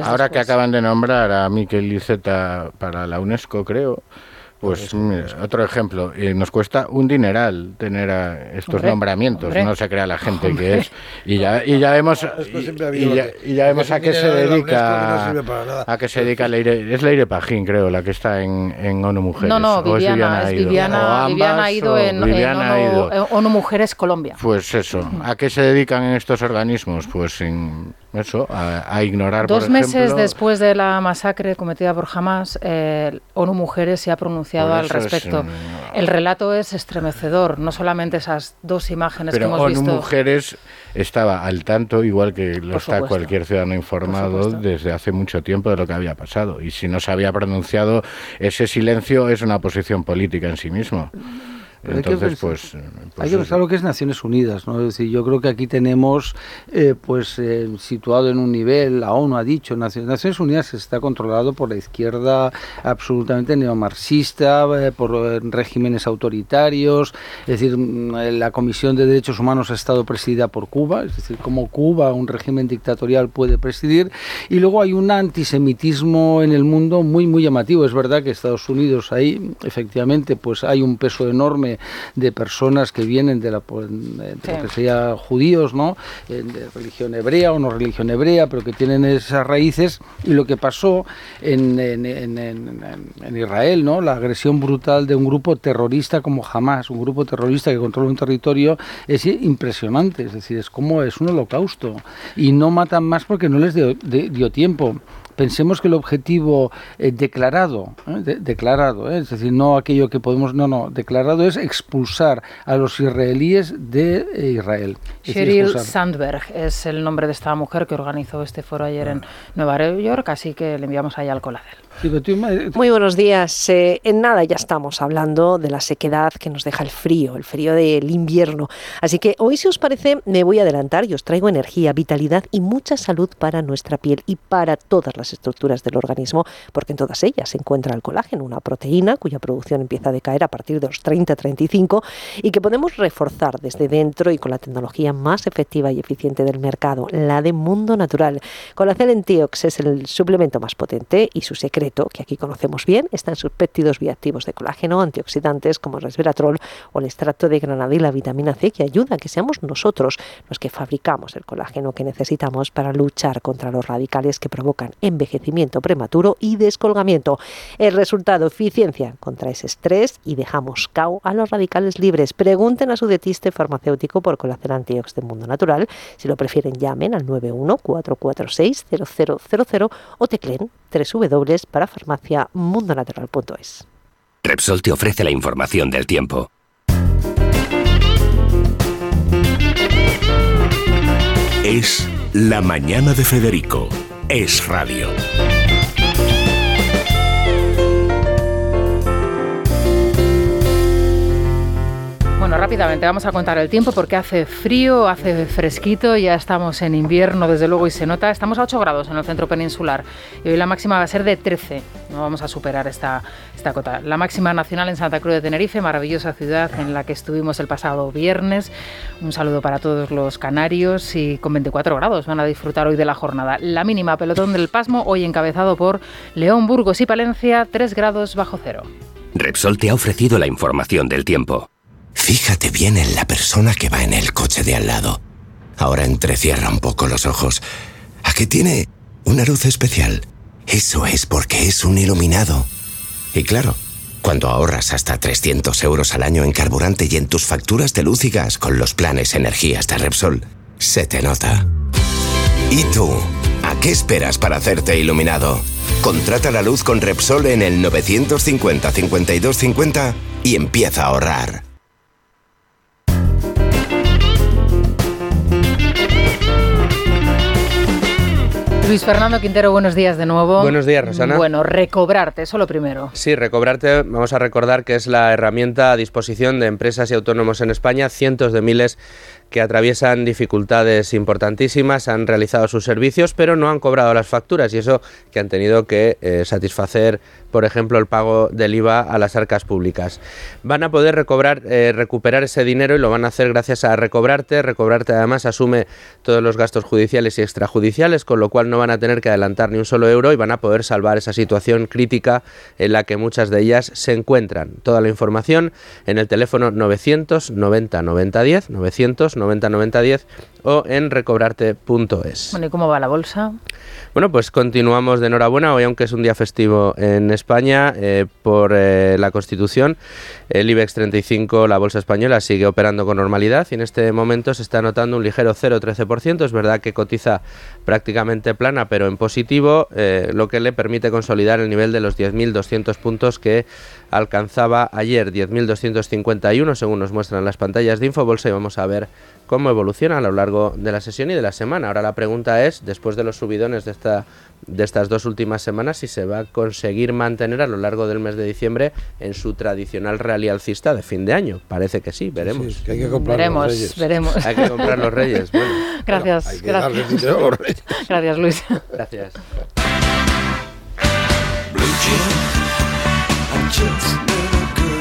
ahora que acaban de nombrar a Miquel Iceta para la UNESCO, creo, pues mira, otro ejemplo, y nos cuesta un dineral tener a estos nombramiamientos, no se crea la gente que es. Y ya, y ya vemos y ya, vemos a qué se dedica a qué se dedica Leire, es Leire Pajín, creo, la que está en, en ONU Mujeres. No, no, Viviana, es Viviana, Viviana ha ido en, ONU, ONU, Mujeres Colombia. Pues eso, ¿a qué se dedican en estos organismos? Pues en eso, a, ignorar. Dos meses después de la masacre cometida por Hamas, eh, ONU Mujeres se ha pronunciado al respecto. El relato es estremecedor, no solamente esas dos imágenes que hemos visto. ONU Mujeres estaba al tanto, igual que lo está cualquier ciudadano informado, desde hace mucho tiempo de lo que había pasado. Y si no se había pronunciado, ese silencio es una posición política en sí mismo. Entonces, pues, pues, Hay que pensar lo que es Naciones Unidas, ¿no? Es decir, yo creo que aquí tenemos, eh, pues, eh, situado en un nivel, la ONU ha dicho, Naciones, Unidas está controlado por la izquierda absolutamente neomarxista, eh, por regímenes autoritarios, es decir, mm, la Comisión de Derechos Humanos ha estado presidida por Cuba, es decir, como Cuba, un régimen dictatorial puede presidir, y luego hay un antisemitismo en el mundo muy, muy llamativo. Es verdad que Estados Unidos ahí, efectivamente, pues hay un peso enorme de personas que vienen de, la, lo que sería judíos, ¿no? Eh, de religión hebrea o no religión hebrea, pero que tienen esas raíces. Y lo que pasó en, en, Israel, ¿no? La agresión brutal de un grupo terrorista como Hamas, un grupo terrorista que controla un territorio, es impresionante. Es decir, es como es un holocausto. Y no matan más porque no les dio tiempo pensemos que el objetivo eh, declarado, ¿eh? declarado, ¿eh? es decir, no aquello que podemos, no, no, declarado es expulsar a los israelíes de Israel. Sheryl Sandberg es el nombre de esta mujer que organizó este foro ayer en Nueva York, así que le enviamos ahí al coladel. Muy buenos días. Eh, en nada ya estamos hablando de la sequedad que nos deja el frío, el frío del invierno. Así que hoy, si os parece, me voy a adelantar y os traigo energía, vitalidad y mucha salud para nuestra piel y para todas las estructuras del organismo, porque en todas ellas se encuentra el colágeno, una proteína cuya producción empieza a decaer a partir de los 30-35 y que podemos reforzar desde dentro y con la tecnología más efectiva y eficiente del mercado, la de Mundo Natural. Colacel Entiox es el suplemento más potente y su secreto que aquí conocemos bien, está en sus péptidos bioactivos de colágeno, antioxidantes como el resveratrol o el extracto de granadina, vitamina C, que ayuda a que seamos nosotros los que fabricamos el colágeno que necesitamos para luchar contra los radicales que provocan envejecimiento prematuro y descolgamiento. El resultado, eficiencia contra ese estrés y dejamos cao a los radicales libres. Pregunten a su dietista farmacéutico por Colacel Antiox de Mundo Natural. Si lo prefieren, llamen al 91 446 0000 o teclen www para farmaciamundonatural.es. Repsol te ofrece la información del tiempo. Es la mañana de Federico. Es radio. Bueno, rápidamente vamos a contar el tiempo porque hace frío, hace fresquito, ya estamos en invierno desde luego y se nota. Estamos a 8 grados en el centro peninsular y hoy la máxima va a ser de 13. No vamos a superar esta, esta cota. La máxima nacional en Santa Cruz de Tenerife, maravillosa ciudad en la que estuvimos el pasado viernes. Un saludo para todos los canarios y con 24 grados van a disfrutar hoy de la jornada. La mínima pelotón del Pasmo, hoy encabezado por León, Burgos y Palencia, 3 grados bajo cero. Repsol te ha ofrecido la información del tiempo. Fíjate bien en la persona que va en el coche de al lado. Ahora entrecierra un poco los ojos. ¿A qué tiene una luz especial? Eso es porque es un iluminado. Y claro, cuando ahorras hasta 300 euros al año en carburante y en tus facturas de luz y gas con los planes energías de Repsol, se te nota. ¿Y tú? ¿A qué esperas para hacerte iluminado? Contrata la luz con Repsol en el 950 5250 y empieza a ahorrar. Luis Fernando Quintero, buenos días de nuevo. Buenos días, Rosana. Bueno, recobrarte, eso lo primero. Sí, recobrarte, vamos a recordar que es la herramienta a disposición de empresas y autónomos en España, cientos de miles que atraviesan dificultades importantísimas, han realizado sus servicios, pero no han cobrado las facturas y eso que han tenido que eh, satisfacer, por ejemplo, el pago del IVA a las arcas públicas. Van a poder recobrar, eh, recuperar ese dinero y lo van a hacer gracias a Recobrarte. Recobrarte además asume todos los gastos judiciales y extrajudiciales, con lo cual no van a tener que adelantar ni un solo euro y van a poder salvar esa situación crítica en la que muchas de ellas se encuentran. Toda la información en el teléfono 990 90 10, 900 90 90 10 o en recobrarte.es. Bueno, ¿y cómo va la bolsa? Bueno, pues continuamos de enhorabuena. Hoy, aunque es un día festivo en España, eh, por eh, la Constitución, el IBEX 35, la bolsa española, sigue operando con normalidad y en este momento se está notando un ligero 0,13%. Es verdad que cotiza prácticamente plana, pero en positivo, eh, lo que le permite consolidar el nivel de los 10.200 puntos que alcanzaba ayer, 10.251, según nos muestran las pantallas de Infobolsa, y vamos a ver cómo evoluciona a lo largo de la sesión y de la semana. Ahora la pregunta es, después de los subidones de, esta, de estas dos últimas semanas, si se va a conseguir mantener a lo largo del mes de diciembre en su tradicional rally alcista de fin de año. Parece que sí, veremos. hay que comprar veremos, los reyes. veremos. Hay que comprar los reyes. Bueno, gracias, hay que darle gracias. dinero a los reyes. Gracias, Luis. gracias.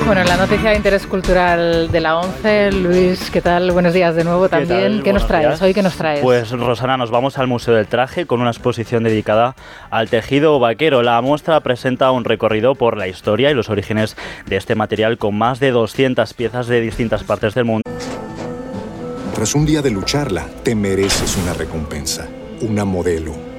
Bueno, en la noticia de interés cultural de la 11, Luis, ¿qué tal? Buenos días de nuevo también. ¿Qué, nos traes? días. ¿Hoy qué nos traes? Pues Rosana, nos vamos al Museo del Traje con una exposición dedicada al tejido vaquero. La muestra presenta un recorrido por la historia y los orígenes de este material con más de 200 piezas de distintas partes del mundo. Tras un día de lucharla, te mereces una recompensa, una modelo,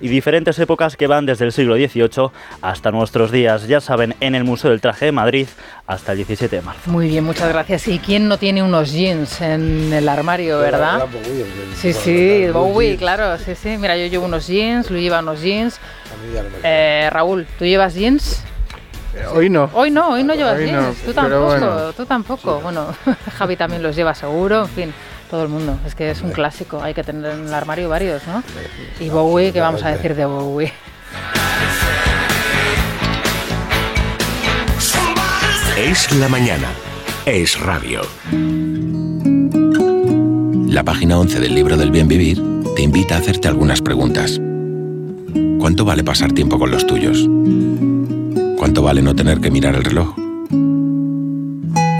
Y diferentes épocas que van desde el siglo XVIII hasta nuestros días. Ya saben, en el Museo del Traje de Madrid hasta el 17 de marzo. Muy bien, muchas gracias. ¿Y quién no tiene unos jeans en el armario, verdad? Sí, sí, Bowie, claro, sí, sí. Mira, yo llevo unos jeans, Luis lleva unos jeans. Eh, Raúl, ¿tú llevas jeans? Hoy no. Hoy no, hoy no llevas Hoy no, jeans. tú tampoco, bueno. tú tampoco. Bueno, Javi también los lleva seguro, en fin, todo el mundo. Es que es un clásico, hay que tener en el armario varios, ¿no? Y Bowie, ¿qué vamos a decir de Bowie? Es la mañana. Es radio. La página 11 del libro del bien vivir te invita a hacerte algunas preguntas. ¿Cuánto vale pasar tiempo con los tuyos? ¿Cuánto vale no tener que mirar el reloj?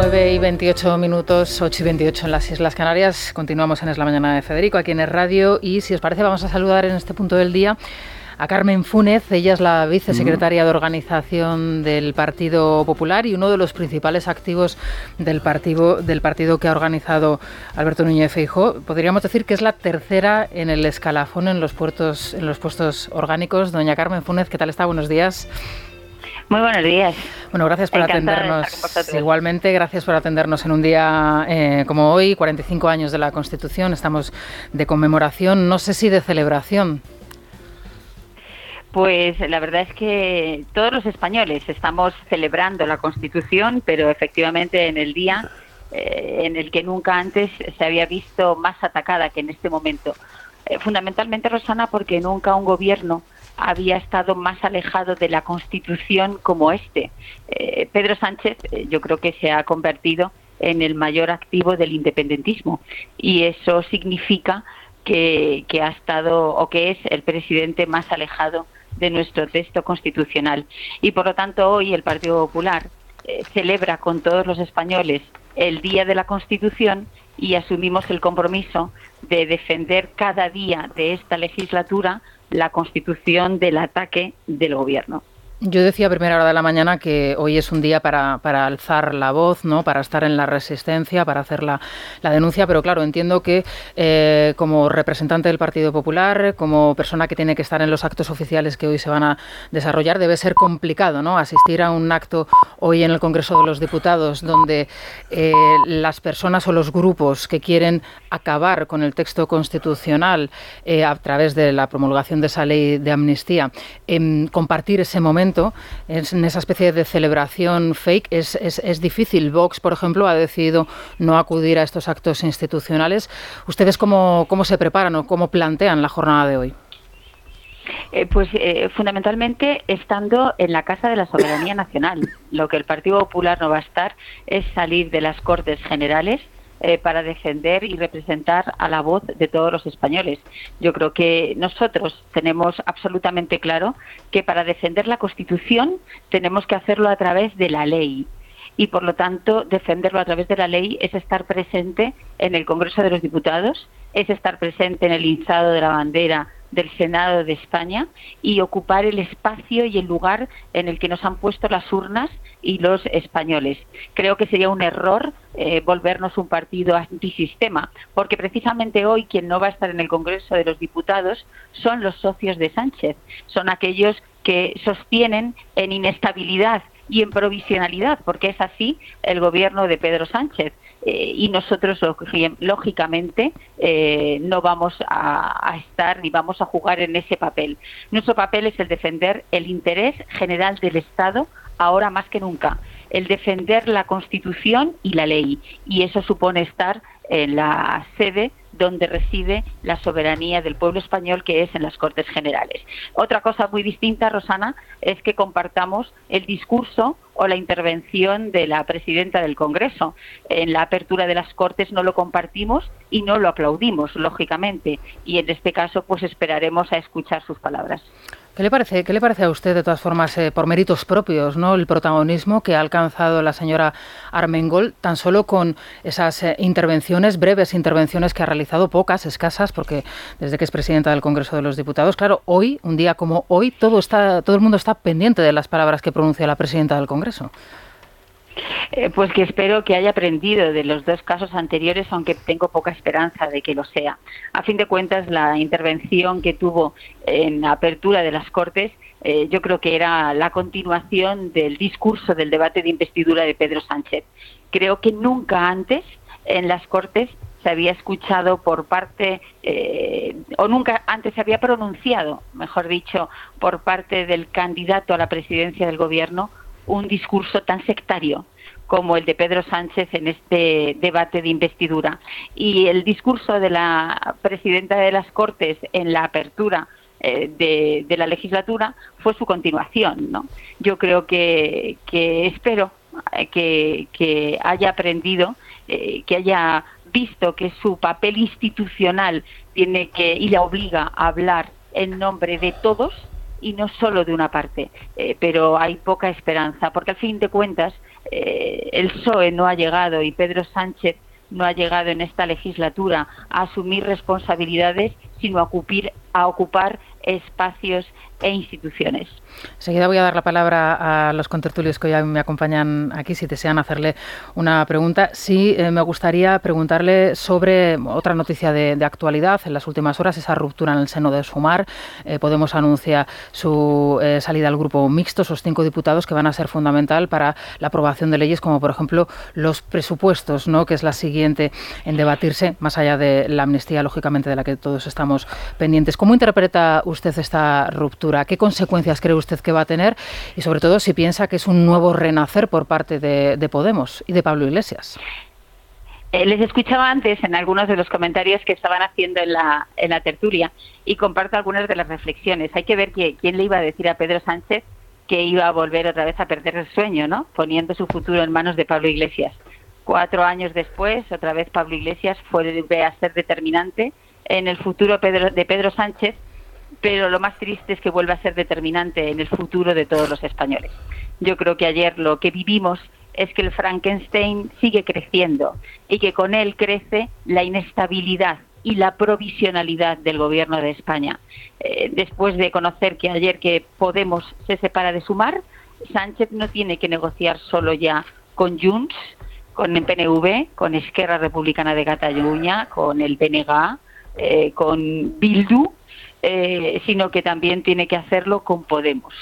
Nueve y 28 minutos, 8 y 28 en las Islas Canarias. Continuamos en Es la Mañana de Federico, aquí en radio. Y si os parece, vamos a saludar en este punto del día a Carmen Fúnez. Ella es la vicesecretaria de organización del Partido Popular y uno de los principales activos del partido, del partido que ha organizado Alberto Núñez Feijóo. Podríamos decir que es la tercera en el escalafón en los, puertos, en los puestos orgánicos. Doña Carmen Fúnez, ¿qué tal está? Buenos días. Muy buenos días. Bueno, gracias por Encantada atendernos. Igualmente, gracias por atendernos en un día eh, como hoy, 45 años de la Constitución. Estamos de conmemoración, no sé si de celebración. Pues la verdad es que todos los españoles estamos celebrando la Constitución, pero efectivamente en el día eh, en el que nunca antes se había visto más atacada que en este momento. Eh, fundamentalmente, Rosana, porque nunca un gobierno había estado más alejado de la Constitución como este. Eh, Pedro Sánchez, eh, yo creo que se ha convertido en el mayor activo del independentismo y eso significa que, ha estado o que es el presidente más alejado de nuestro texto constitucional. Y por lo tanto, hoy el Partido Popular eh, celebra con todos los españoles el Día de la Constitución y asumimos el compromiso de defender cada día de esta legislatura la Constitución del ataque del Gobierno. Yo decía a primera hora de la mañana que hoy es un día para, para alzar la voz, ¿no? para estar en la resistencia, para hacer la, la denuncia, pero claro, entiendo que eh, como representante del Partido Popular, como persona que tiene que estar en los actos oficiales que hoy se van a desarrollar, debe ser complicado ¿no? asistir a un acto hoy en el Congreso de los Diputados donde eh, las personas o los grupos que quieren acabar con el texto constitucional eh, a través de la promulgación de esa ley de amnistía, em, compartir ese momento en esa especie de celebración fake, es, es, difícil. Vox, por ejemplo, ha decidido no acudir a estos actos institucionales. ¿Ustedes cómo, cómo se preparan o cómo plantean la jornada de hoy? Eh, pues eh, fundamentalmente estando en la Casa de la Soberanía Nacional. Lo que el Partido Popular no va a estar es salir de las Cortes Generales eh, para defender y representar a la voz de todos los españoles. Yo creo que nosotros tenemos absolutamente claro que para defender la Constitución tenemos que hacerlo a través de la ley y por lo tanto defenderlo a través de la ley es estar presente en el Congreso de los Diputados, es estar presente en el izado de la bandera del Senado de España y ocupar el espacio y el lugar en el que nos han puesto las urnas y los españoles. Creo que sería un error eh, volvernos un partido antisistema, porque precisamente hoy quien no va a estar en el Congreso de los Diputados son los socios de Sánchez, son aquellos que sostienen en inestabilidad y en provisionalidad, porque es así el gobierno de Pedro Sánchez. Eh, y nosotros, lógicamente, eh, no vamos a, estar ni vamos a jugar en ese papel. Nuestro papel es el defender el interés general del Estado ahora más que nunca, el defender la Constitución y la ley. Y eso supone estar en la sede donde reside la soberanía del pueblo español, que es en las Cortes Generales. Otra cosa muy distinta, Rosana, es que compartamos el discurso o la intervención de la presidenta del Congreso. En la apertura de las Cortes no lo compartimos y no lo aplaudimos, lógicamente, y en este caso pues esperaremos a escuchar sus palabras. ¿Qué le parece, qué le parece a usted, de todas formas, eh, por méritos propios, ¿no? el protagonismo que ha alcanzado la señora Armengol, tan solo con esas eh, intervenciones, breves intervenciones que ha realizado, pocas, escasas, porque desde que es presidenta del Congreso de los Diputados, claro, hoy, un día como hoy, todo, está, todo el mundo está pendiente de las palabras que pronuncia la presidenta del Congreso. Eh, pues que espero que haya aprendido de los dos casos anteriores, aunque tengo poca esperanza de que lo sea. A fin de cuentas, la intervención que tuvo en la apertura de las Cortes, eh, yo creo que era la continuación del discurso del debate de investidura de Pedro Sánchez. Creo que nunca antes en las Cortes se había escuchado por parte, eh, o nunca antes se había pronunciado, mejor dicho, por parte del candidato a la presidencia del Gobierno un discurso tan sectario como el de Pedro Sánchez en este debate de investidura. Y el discurso de la presidenta de las Cortes en la apertura eh, de, la legislatura fue su continuación. ¿no? Yo creo que, espero eh, que, haya aprendido, eh, que haya visto que su papel institucional tiene que y le obliga a hablar en nombre de todos y no solo de una parte. Eh, pero hay poca esperanza, porque al fin de cuentas eh, el PSOE no ha llegado y Pedro Sánchez no ha llegado en esta legislatura a asumir responsabilidades, sino a a ocupar espacios e instituciones. Enseguida voy a dar la palabra a los contertulios que hoy me acompañan aquí, si desean hacerle una pregunta. Sí, eh, me gustaría preguntarle sobre otra noticia de, actualidad en las últimas horas, esa ruptura en el seno de Sumar. Eh, Podemos anunciar su eh, salida al grupo mixto, esos cinco diputados que van a ser fundamental para la aprobación de leyes como, por ejemplo, los presupuestos, ¿no? que es la siguiente en debatirse, más allá de la amnistía, lógicamente, de la que todos estamos pendientes. ¿Cómo interpreta usted esta ruptura? ¿Qué consecuencias cree usted? que va a tener y sobre todo si piensa que es un nuevo renacer por parte de, Podemos y de Pablo Iglesias. Eh, les escuchaba antes en algunos de los comentarios que estaban haciendo en la, en la tertulia y comparto algunas de las reflexiones. Hay que ver que, quién le iba a decir a Pedro Sánchez que iba a volver otra vez a perder el sueño, ¿no? Poniendo su futuro en manos de Pablo Iglesias. Cuatro años después, otra vez Pablo Iglesias fue a ser determinante en el futuro de Pedro Sánchez pero lo más triste es que vuelve a ser determinante en el futuro de todos los españoles. Yo creo que ayer lo que vivimos es que el Frankenstein sigue creciendo y que con él crece la inestabilidad y la provisionalidad del gobierno de España. Eh, después de conocer que ayer que Podemos se separa de Sumar, Sánchez no tiene que negociar solo ya con Junts, con el PNV, con Esquerra Republicana de Cataluña, con el PNG, eh, con Bildu, eh, sino que también tiene que hacerlo con Podemos.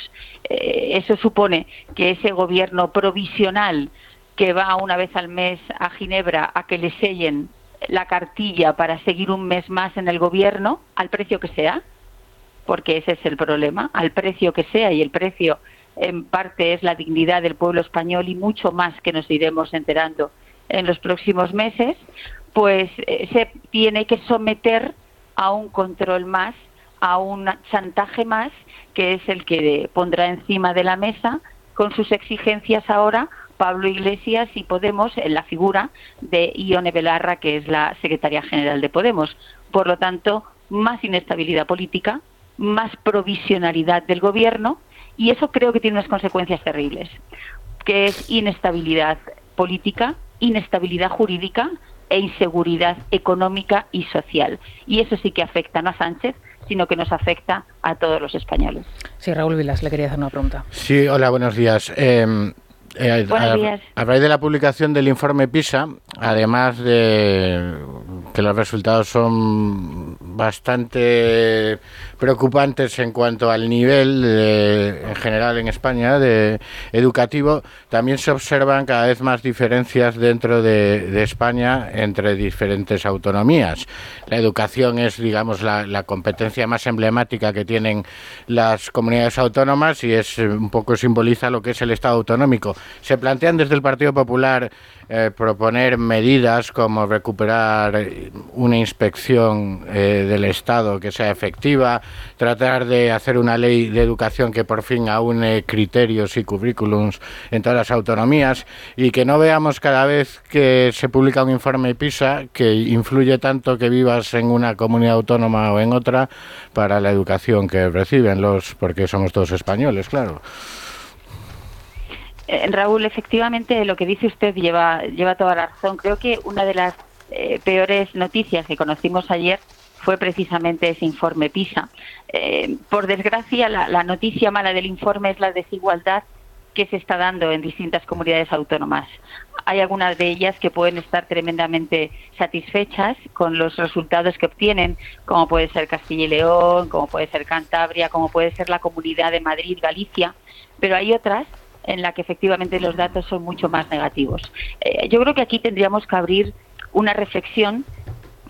Eh, eso supone que ese gobierno provisional que va una vez al mes a Ginebra a que le sellen la cartilla para seguir un mes más en el gobierno, al precio que sea, porque ese es el problema, al precio que sea y el precio en parte es la dignidad del pueblo español y mucho más que nos iremos enterando en los próximos meses, pues eh, se tiene que someter a un control más, a un chantaje más, que es el que pondrá encima de la mesa con sus exigencias ahora Pablo Iglesias y Podemos en la figura de Ione Belarra, que es la secretaria general de Podemos. Por lo tanto, más inestabilidad política, más provisionalidad del gobierno y eso creo que tiene unas consecuencias terribles, que es inestabilidad política, inestabilidad jurídica e inseguridad económica y social. Y eso sí que afecta a Sánchez, sino que nos afecta a todos los españoles. Sí, Raúl Vilas, le quería hacer una pregunta. Sí, hola, buenos días. Em, eh, a, raíz de la publicación del informe PISA, además de que los resultados son bastante preocupantes en cuanto al nivel en general en España de educativo, también se observan cada vez más diferencias dentro de, España entre diferentes autonomías. La educación es, digamos, la, la, competencia más emblemática que tienen las comunidades autónomas y es un poco simboliza lo que es el Estado autonómico. Se plantean desde el Partido Popular eh, proponer medidas como recuperar una inspección eh, del Estado que sea efectiva, tratar de hacer una ley de educación que por fin aúne criterios y currículums en todas las autonomías y que no veamos cada vez que se publica un informe PISA que influye tanto que vivas en una comunidad autónoma o en otra para la educación que reciben los, porque somos todos españoles, claro. Eh, Raúl, efectivamente lo que dice usted lleva, lleva toda la razón. Creo que una de las eh, peores noticias que conocimos ayer fue precisamente ese informe PISA. Eh, por desgracia, la, noticia mala del informe es la desigualdad que se está dando en distintas comunidades autónomas. Hay algunas de ellas que pueden estar tremendamente satisfechas con los resultados que obtienen, como puede ser Castilla y León, como puede ser Cantabria, como puede ser la Comunidad de Madrid, Galicia, pero hay otras en la que efectivamente los datos son mucho más negativos. Eh, yo creo que aquí tendríamos que abrir una reflexión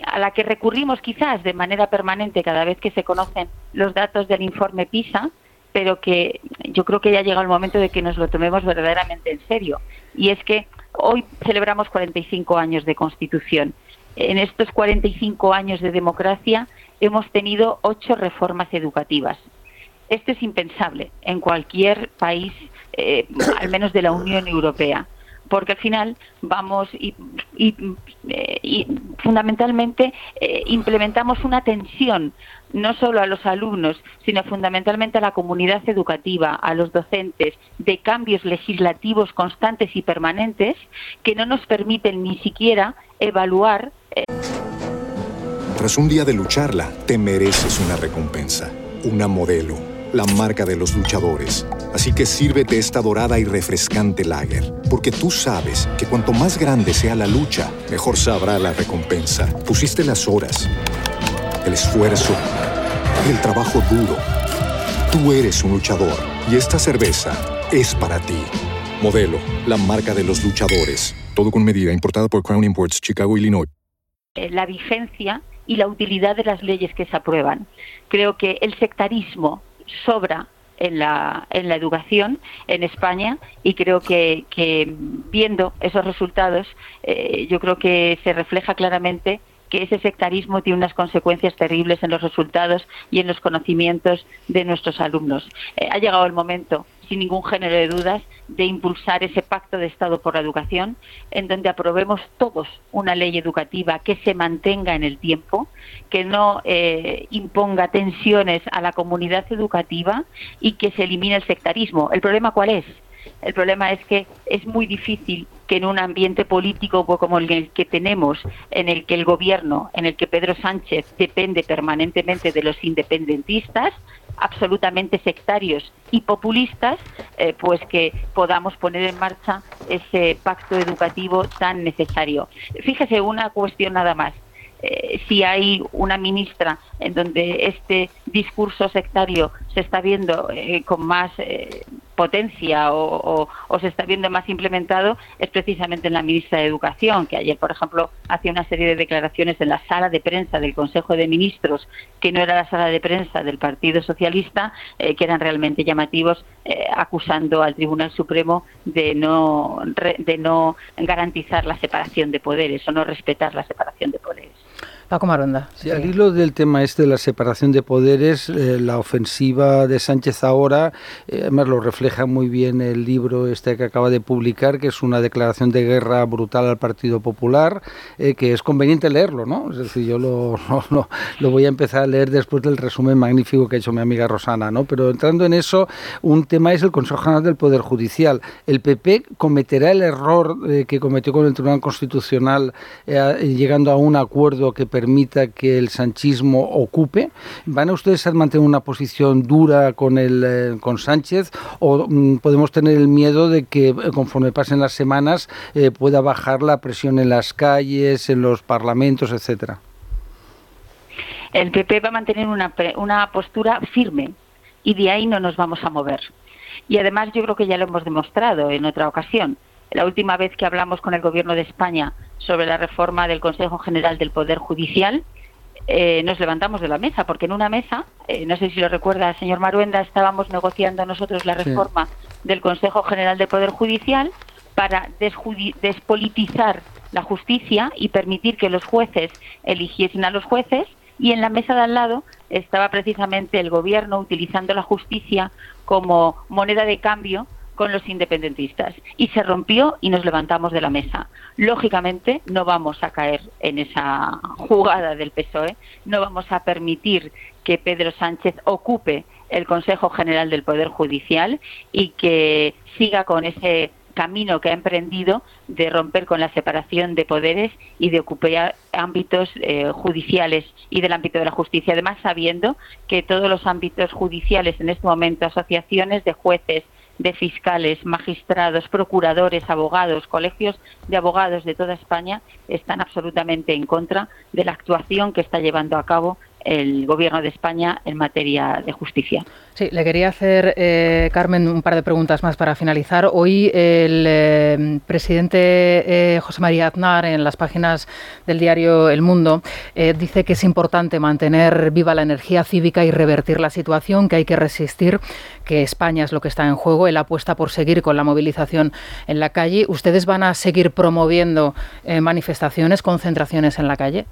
a la que recurrimos quizás de manera permanente cada vez que se conocen los datos del informe PISA, pero que yo creo que ya llega el momento de que nos lo tomemos verdaderamente en serio. Y es que hoy celebramos 45 años de Constitución. En estos 45 años de democracia hemos tenido ocho reformas educativas. Esto es impensable en cualquier país eh, al menos de la Unión Europea porque al final vamos y, eh, fundamentalmente eh, implementamos una tensión no solo a los alumnos, sino fundamentalmente a la comunidad educativa, a los docentes, de cambios legislativos constantes y permanentes que no nos permiten ni siquiera evaluar. Tras un día de lucharla, te mereces una recompensa, una modelo la marca de los luchadores. Así que sírvete esta dorada y refrescante lager, porque tú sabes que cuanto más grande sea la lucha, mejor sabrá la recompensa. Pusiste las horas, el esfuerzo, el trabajo duro. Tú eres un luchador y esta cerveza es para ti. Modelo, la marca de los luchadores. Todo con medida, importada por Crown Imports, Chicago, Illinois. Eh, la vigencia y la utilidad de las leyes que se aprueban. Creo que el sectarismo sobra en la, en la educación en España y creo que, viendo esos resultados eh, yo creo que se refleja claramente que ese sectarismo tiene unas consecuencias terribles en los resultados y en los conocimientos de nuestros alumnos. Eh, ha llegado el momento sin ningún género de dudas, de impulsar ese pacto de Estado por la educación, en donde aprobemos todos una ley educativa que se mantenga en el tiempo, que no eh, imponga tensiones a la comunidad educativa y que se elimine el sectarismo. ¿El problema cuál es? El problema es que es muy difícil que en un ambiente político como el que tenemos, en el que el gobierno, en el que Pedro Sánchez depende permanentemente de los independentistas, absolutamente sectarios y populistas, eh, pues que podamos poner en marcha ese pacto educativo tan necesario. Fíjese una cuestión nada más. Eh, si hay una ministra en donde este discurso sectario se está viendo eh, con más potencia o, se está viendo más implementado es precisamente en la ministra de Educación, que ayer, por ejemplo, hacía una serie de declaraciones en la sala de prensa del Consejo de Ministros, que no era la sala de prensa del Partido Socialista, eh, que eran realmente llamativos, eh, acusando al Tribunal Supremo de no, de no garantizar la separación de poderes o no respetar la separación de poderes. Paco Maronda. Sí, al hilo del tema este de la separación de poderes, eh, la ofensiva de Sánchez ahora, eh, además lo refleja muy bien el libro este que acaba de publicar, que es una declaración de guerra brutal al Partido Popular, eh, que es conveniente leerlo, ¿no? Es decir, yo lo, lo, voy a empezar a leer después del resumen magnífico que ha hecho mi amiga Rosana, ¿no? Pero entrando en eso, un tema es el Consejo General del Poder Judicial. El PP cometerá el error que cometió con el Tribunal Constitucional llegando a un acuerdo que permita que el sanchismo ocupe? ¿Van a ustedes a mantener una posición dura con, el, eh, con Sánchez o mm, podemos tener el miedo de que eh, conforme pasen las semanas eh, pueda bajar la presión en las calles, en los parlamentos, etcétera? El PP va a mantener una, una postura firme y de ahí no nos vamos a mover. Y además yo creo que ya lo hemos demostrado en otra ocasión. La última vez que hablamos con el Gobierno de España sobre la reforma del Consejo General del Poder Judicial, eh, nos levantamos de la mesa, porque en una mesa, eh, no sé si lo recuerda el señor Maruenda, estábamos negociando nosotros la reforma del Consejo General del Poder Judicial para despolitizar la justicia y permitir que los jueces eligiesen a los jueces y en la mesa de al lado estaba precisamente el gobierno utilizando la justicia como moneda de cambio con los independentistas y se rompió y nos levantamos de la mesa. Lógicamente no vamos a caer en esa jugada del PSOE, no vamos a permitir que Pedro Sánchez ocupe el Consejo General del Poder Judicial y que siga con ese camino que ha emprendido de romper con la separación de poderes y de ocupar ámbitos eh, judiciales y del ámbito de la justicia. Además, sabiendo que todos los ámbitos judiciales en este momento, asociaciones de jueces, de fiscales, magistrados, procuradores, abogados, colegios de abogados de toda España están absolutamente en contra de la actuación que está llevando a cabo el Gobierno de España en materia de justicia. Sí, le quería hacer, eh, Carmen, un par de preguntas más para finalizar. Hoy el eh, presidente eh, José María Aznar, en las páginas del diario El Mundo, dice que es importante mantener viva la energía cívica y revertir la situación, que hay que resistir, que España es lo que está en juego. Él apuesta por seguir con la movilización en la calle. ¿Ustedes van a seguir promoviendo manifestaciones, concentraciones en la calle?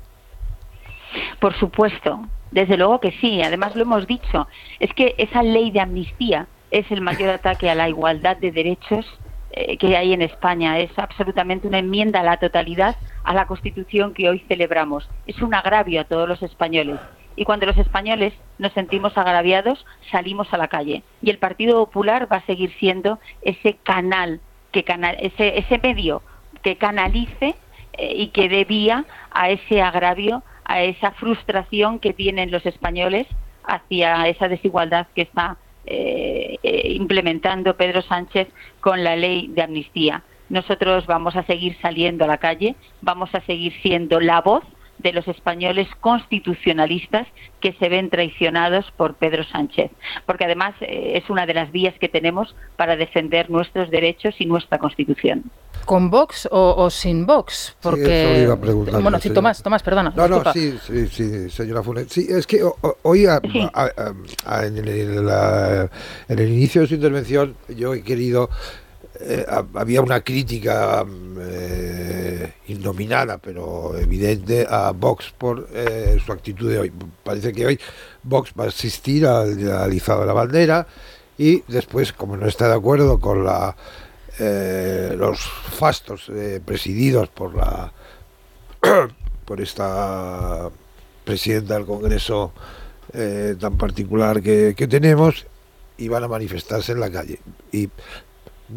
Por supuesto, desde luego que sí, además lo hemos dicho, es que esa ley de amnistía es el mayor ataque a la igualdad de derechos eh, que hay en España, es absolutamente una enmienda a la totalidad a la Constitución que hoy celebramos, es un agravio a todos los españoles. Y cuando los españoles nos sentimos agraviados, salimos a la calle. Y el Partido Popular va a seguir siendo ese canal, que canal ese, ese medio que canalice eh, y que dé vía a ese agravio a esa frustración que tienen los españoles hacia esa desigualdad que está eh, eh, implementando Pedro Sánchez con la ley de amnistía. Nosotros vamos a seguir saliendo a la calle, vamos a seguir siendo la voz de los españoles constitucionalistas que se ven traicionados por Pedro Sánchez, porque además eh, es una de las vías que tenemos para defender nuestros derechos y nuestra Constitución. ¿Con Vox o, sin Vox? Porque... bueno, sí, Tomás, Tomás, perdona. No, no, sí, sí, sí, señora Funes. Sí, es que hoy, en, el, inicio de su intervención, yo he querido eh, había una crítica eh, indominada, pero evidente, a Vox por eh, su actitud de hoy. Parece que hoy Vox va a asistir al, al izado de la bandera y después, como no está de acuerdo con los fastos presididos por la por esta presidenta del Congreso tan particular que, que, tenemos iban a manifestarse en la calle y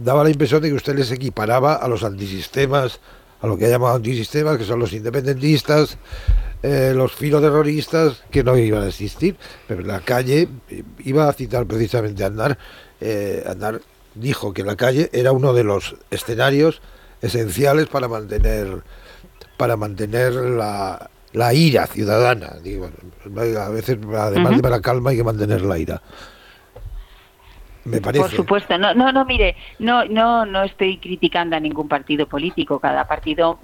daba la impresión de que usted les equiparaba a los antisistemas a lo que ha llamado antisistemas que son los independentistas los filoterroristas que no iban a existir pero en la calle iba a citar precisamente a Andar Andar dijo que la calle era uno de los escenarios esenciales para mantener para mantener la, la ira ciudadana. a veces, además de la calma, hay que mantener la ira. Me parece. Por supuesto, no, no, no, mire, no, no, no estoy criticando a ningún partido político. Cada partido,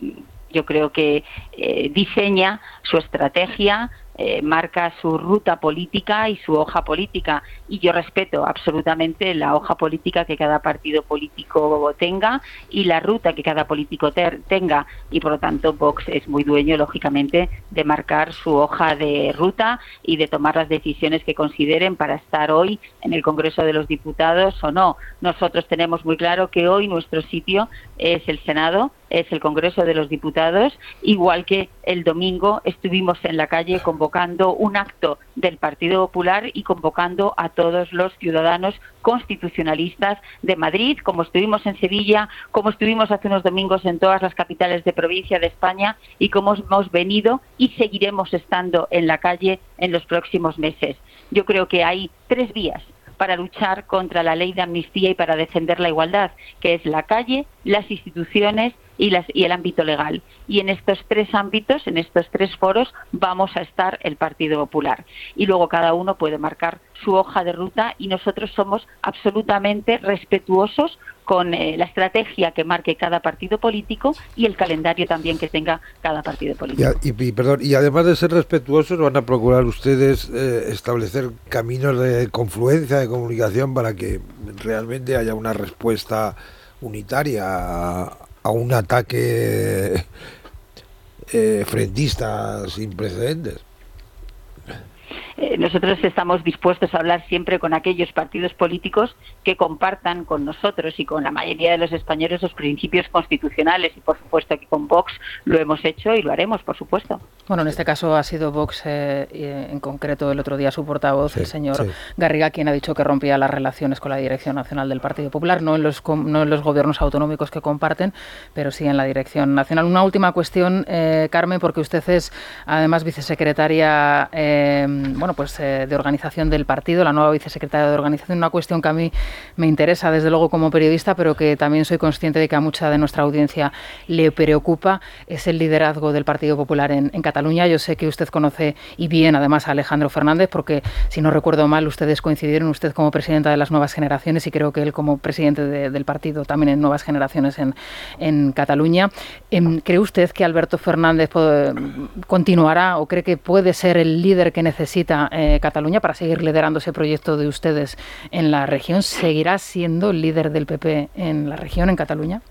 mm, yo creo que eh, diseña su estrategia, eh, marca su ruta política y su hoja política. Y yo respeto absolutamente la hoja política que cada partido político tenga y la ruta que cada político tenga. Y por lo tanto, Vox es muy dueño, lógicamente, de marcar su hoja de ruta y de tomar las decisiones que consideren para estar hoy en el Congreso de los Diputados o no. Nosotros tenemos muy claro que hoy nuestro sitio es el Senado, es el Congreso de los Diputados, igual que el domingo estuvimos en la calle convocando un acto del Partido Popular y convocando a todos los ciudadanos constitucionalistas de Madrid, como estuvimos en Sevilla, como estuvimos hace unos domingos en todas las capitales de provincia de España y como hemos venido y seguiremos estando en la calle en los próximos meses. Yo creo que hay tres vías para luchar contra la ley de amnistía y para defender la igualdad, que es la calle, las instituciones y, las, y el ámbito legal. Y en estos tres ámbitos, en estos tres foros, vamos a estar el Partido Popular. Y luego cada uno puede marcar su hoja de ruta y nosotros somos absolutamente respetuosos con eh, la estrategia que marque cada partido político y el calendario también que tenga cada partido político. Y, perdón, y además de ser respetuosos, van a procurar ustedes eh, establecer caminos de confluencia, de comunicación, para que realmente haya una respuesta unitaria a un ataque eh, frentista sin precedentes. Eh, nosotros estamos dispuestos a hablar siempre con aquellos partidos políticos que compartan con nosotros y con la mayoría de los españoles los principios constitucionales y por supuesto que con Vox lo hemos hecho y lo haremos, por supuesto. Bueno, en este caso ha sido Vox eh, en concreto el otro día su portavoz, el señor Garriga, quien ha dicho que rompía las relaciones con la Dirección Nacional del Partido Popular, no en los, no en los gobiernos autonómicos que comparten, pero sí en la Dirección Nacional. Una última cuestión, eh, Carmen, porque usted es además vicesecretaria bueno, pues, eh, de organización del partido, la nueva vicesecretaria de organización, una cuestión que a mí me interesa desde luego como periodista, pero que también soy consciente de que a mucha de nuestra audiencia le preocupa, es el liderazgo del Partido Popular en, Cataluña. Yo sé que usted conoce y bien además a Alejandro Fernández, porque si no recuerdo mal, ustedes coincidieron, usted como presidenta de las nuevas generaciones y creo que él como presidente del partido también en nuevas generaciones en, en Cataluña. Em, ¿Cree usted que Alberto Fernández continuará o cree que puede ser el líder que necesita eh, Cataluña para seguir liderando ese proyecto de ustedes en la región? ¿Seguirá siendo el líder del PP en la región, en Cataluña?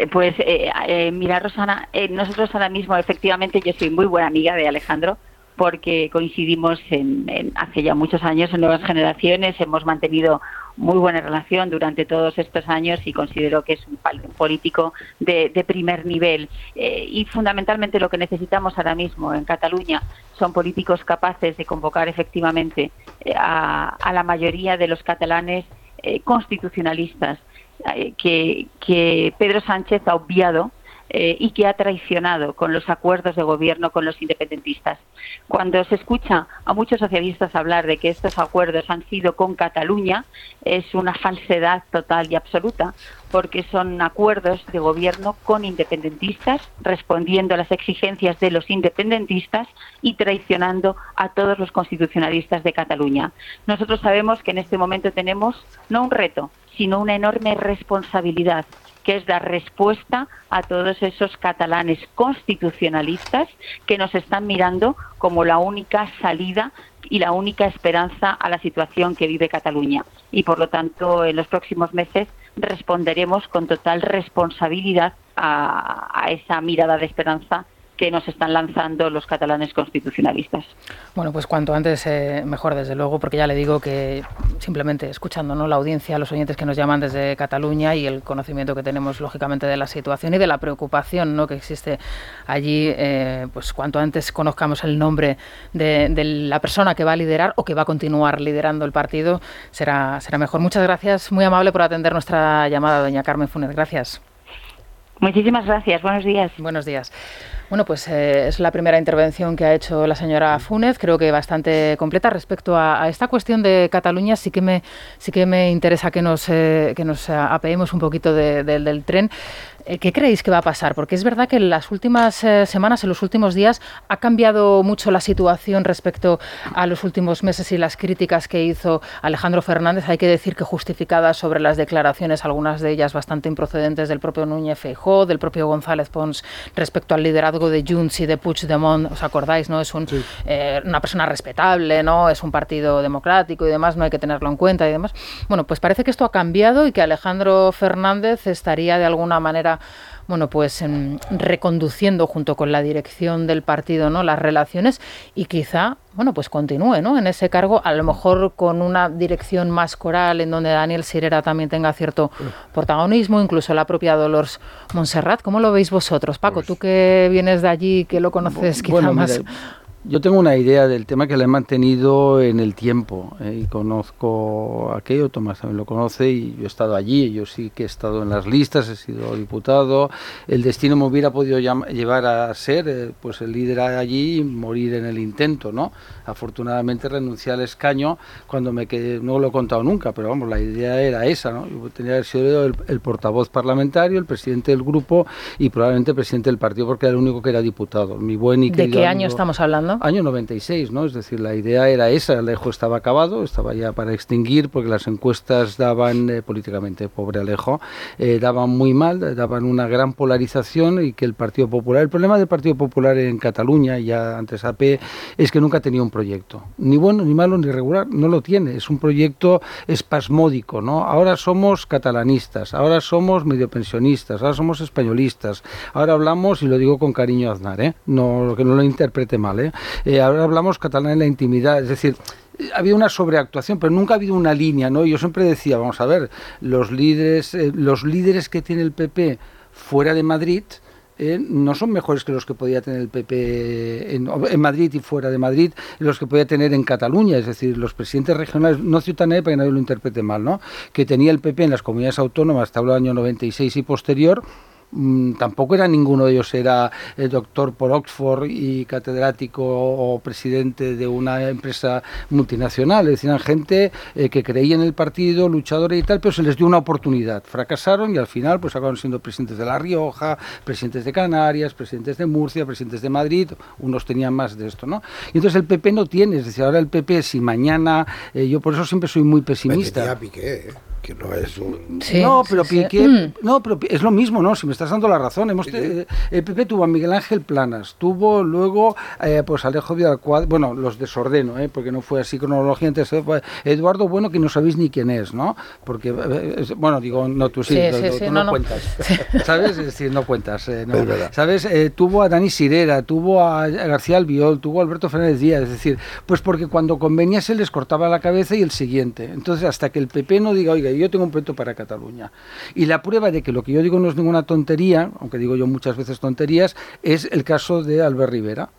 Eh, pues eh, mira, Rosana, nosotros ahora mismo, efectivamente, yo soy muy buena amiga de Alejandro porque coincidimos en, hace ya muchos años en nuevas generaciones, hemos mantenido muy buena relación durante todos estos años y considero que es un político de, primer nivel. Eh, y fundamentalmente lo que necesitamos ahora mismo en Cataluña son políticos capaces de convocar efectivamente eh, a, la mayoría de los catalanes eh, constitucionalistas que, que Pedro Sánchez ha obviado eh, y que ha traicionado con los acuerdos de gobierno con los independentistas. Cuando se escucha a muchos socialistas hablar de que estos acuerdos han sido con Cataluña, es una falsedad total y absoluta, porque son acuerdos de gobierno con independentistas, respondiendo a las exigencias de los independentistas y traicionando a todos los constitucionalistas de Cataluña. Nosotros sabemos que en este momento tenemos no un reto, sino una enorme responsabilidad que es dar respuesta a todos esos catalanes constitucionalistas que nos están mirando como la única salida y la única esperanza a la situación que vive Cataluña. Y por lo tanto, en los próximos meses responderemos con total responsabilidad a, a esa mirada de esperanza que nos están lanzando los catalanes constitucionalistas. Bueno, pues cuanto antes eh, mejor, desde luego, porque ya le digo que simplemente escuchando ¿no? la audiencia, los oyentes que nos llaman desde Cataluña y el conocimiento que tenemos, lógicamente, de la situación y de la preocupación ¿no? que existe allí, eh, pues cuanto antes conozcamos el nombre de, de, la persona que va a liderar o que va a continuar liderando el partido, será, será mejor. Muchas gracias, muy amable por atender nuestra llamada, doña Carmen Funes. Gracias. Muchísimas gracias. Buenos días. Buenos días. Bueno, pues eh, es la primera intervención que ha hecho la señora Funes, creo que bastante completa respecto a, esta cuestión de Cataluña. Sí que me, sí que me interesa que nos, eh, que nos apeemos un poquito del tren. Eh, ¿Qué creéis que va a pasar? Porque es verdad que en las últimas eh, semanas, en los últimos días, ha cambiado mucho la situación respecto a los últimos meses y las críticas que hizo Alejandro Fernández. Hay que decir que justificadas sobre las declaraciones, algunas de ellas bastante improcedentes del propio Núñez Feijó, del propio González Pons respecto al liderazgo de Junts y de Puigdemont. ¿Os acordáis? no Es un, eh, una persona respetable, no es un partido democrático y demás, no hay que tenerlo en cuenta y demás. Bueno, pues parece que esto ha cambiado y que Alejandro Fernández estaría de alguna manera bueno, pues reconduciendo junto con la dirección del partido, ¿no? las relaciones y quizá, bueno, pues continúe, ¿no? en ese cargo, a lo mejor con una dirección más coral en donde Daniel Sirera también tenga cierto protagonismo, incluso la propia Dolores Montserrat. ¿Cómo lo veis vosotros, Paco? Pues tú que vienes de allí, que lo conoces quizá más yo tengo una idea del tema que la he mantenido en el tiempo eh, y conozco aquello, Tomás también lo conoce y yo he estado allí, yo sí que he estado en las listas, he sido diputado, el destino me hubiera podido llevar a ser eh, pues el líder allí y morir en el intento, ¿no? Afortunadamente renuncié al escaño cuando me quedé, no lo he contado nunca, pero vamos, la idea era esa, ¿no? Yo tenía que haber sido el, el portavoz parlamentario, el presidente del grupo y probablemente el presidente del partido porque era el único que era diputado. Mi buen y ¿De qué año estamos hablando? Año 96, ¿no? Es decir, la idea era esa, Alejo estaba acabado, estaba ya para extinguir porque las encuestas daban, eh, políticamente, pobre Alejo, eh, daban muy mal, daban una gran polarización y que el Partido Popular, el problema del Partido Popular en Cataluña, ya antes AP, es que nunca tenía un proyecto, ni bueno, ni malo, ni regular, no lo tiene, es un proyecto espasmódico, ¿no? Ahora somos catalanistas, ahora somos mediopensionistas, ahora somos españolistas, ahora hablamos, y lo digo con cariño a Aznar, ¿eh? No, que no lo interprete mal, ¿eh? Eh, ahora hablamos catalán en la intimidad, es decir, había una sobreactuación, pero nunca ha habido una línea, ¿no? Yo siempre decía, vamos a ver, los líderes, eh, los líderes que tiene el PP fuera de Madrid, eh, no son mejores que los que podía tener el PP en, Madrid y fuera de Madrid, los que podía tener en Cataluña, es decir, los presidentes regionales, no ciudadanía para que nadie lo interprete mal, ¿no? que tenía el PP en las comunidades autónomas hasta el año 96 y posterior, tampoco era ninguno de ellos era el doctor por Oxford y catedrático o presidente de una empresa multinacional, decían gente eh, que creía en el partido, luchadores y tal, pero se les dio una oportunidad. Fracasaron y al final pues acabaron siendo presidentes de La Rioja, presidentes de Canarias, presidentes de Murcia, presidentes de Madrid, unos tenían más de esto, ¿no? Y entonces el PP no tiene, es decir, ahora el PP si mañana, eh, yo por eso siempre soy muy pesimista. Piqué, ¿eh? Que no es un... no, pero Piqué, mm. no, pero es lo mismo, ¿no? Si me estás dando la razón. Hemos el PP tuvo a Miguel Ángel Planas, tuvo luego eh, pues Alejo Vidal bueno, los desordeno, ¿eh? porque no fue así cronología. Entonces, Eduardo Bueno, que no sabéis ni quién es, ¿no? Porque, eh, bueno, digo, no, tú sí, tú no, cuentas, ¿sabes? Es decir, no cuentas, no. ¿sabes? tuvo a Dani Sirera, tuvo a García Albiol, tuvo a Alberto Fernández Díaz, es decir, pues porque cuando convenía se les cortaba la cabeza y el siguiente. Entonces, hasta que el PP no diga, oiga, yo tengo un proyecto para Cataluña. Y la prueba de que lo que yo digo no es ninguna tontería, aunque digo yo muchas veces tonterías, es el caso de Albert Rivera.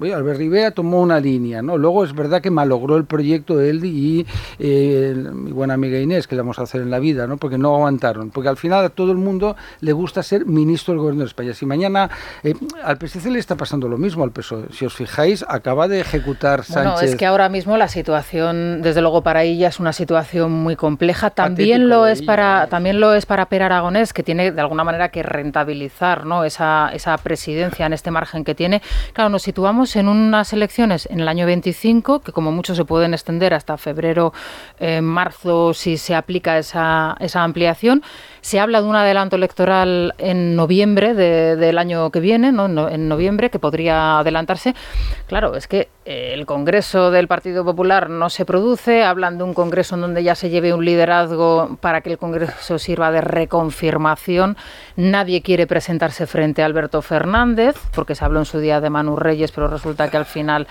Albert Rivera tomó una línea, ¿no? Luego es verdad que malogró el proyecto él y eh, mi buena amiga Inés, que le vamos a hacer en la vida, ¿no? Porque no aguantaron. Porque al final a todo el mundo le gusta ser ministro del gobierno de España. Si mañana eh, al PSC le está pasando lo mismo al PSOE. Si os fijáis, acaba de ejecutar Sánchez. Bueno, es que ahora mismo la situación, desde luego para ella es una situación muy compleja. También lo es para también lo es para Per Aragonés, que tiene de alguna manera que rentabilizar, ¿no? Esa esa presidencia en este margen que tiene. Claro, nos situamos en unas elecciones en el año 25, que como mucho se pueden extender hasta febrero, eh, marzo, si se aplica esa, esa ampliación. Se habla de un adelanto electoral en noviembre del año que viene, ¿no? en noviembre, que podría adelantarse. Claro, es que eh, el Congreso del Partido Popular no se produce, hablan de un Congreso en donde ya se lleve un liderazgo para que el Congreso sirva de reconfirmación. Nadie quiere presentarse frente a Alberto Fernández, porque se habló en su día de Manu Reyes, pero resulta que al final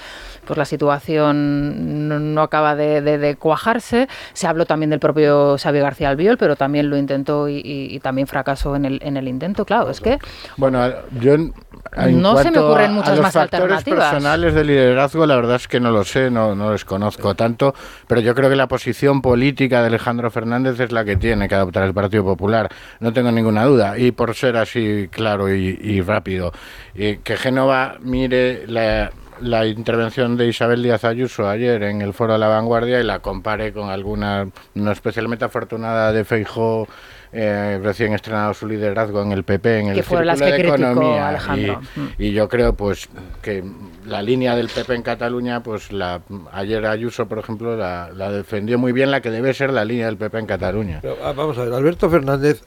pues la situación no, acaba de, cuajarse. Se habló también del propio Xavier García Albiol, pero también lo intentó y, también fracasó en el, en el intento. Claro, es que... Bueno, yo... no se me ocurren muchas a los más factores personales de liderazgo, la verdad es que no lo sé, no, no les conozco tanto, pero yo creo que la posición política de Alejandro Fernández es la que tiene que adoptar el Partido Popular, no tengo ninguna duda. Y por ser así claro y, y rápido, y que Génova mire la la intervención de Isabel Díaz Ayuso ayer en el foro de la vanguardia y la compare con alguna no especialmente afortunada de Feijó eh, recién estrenado su liderazgo en el PP, en el que Círculo las que de Economía. Alejandro. Y, y, yo creo pues que la línea del PP en Cataluña, pues la ayer Ayuso, por ejemplo, la, la defendió muy bien, la que debe ser la línea del PP en Cataluña. Pero, ah, vamos a ver, Alberto Fernández,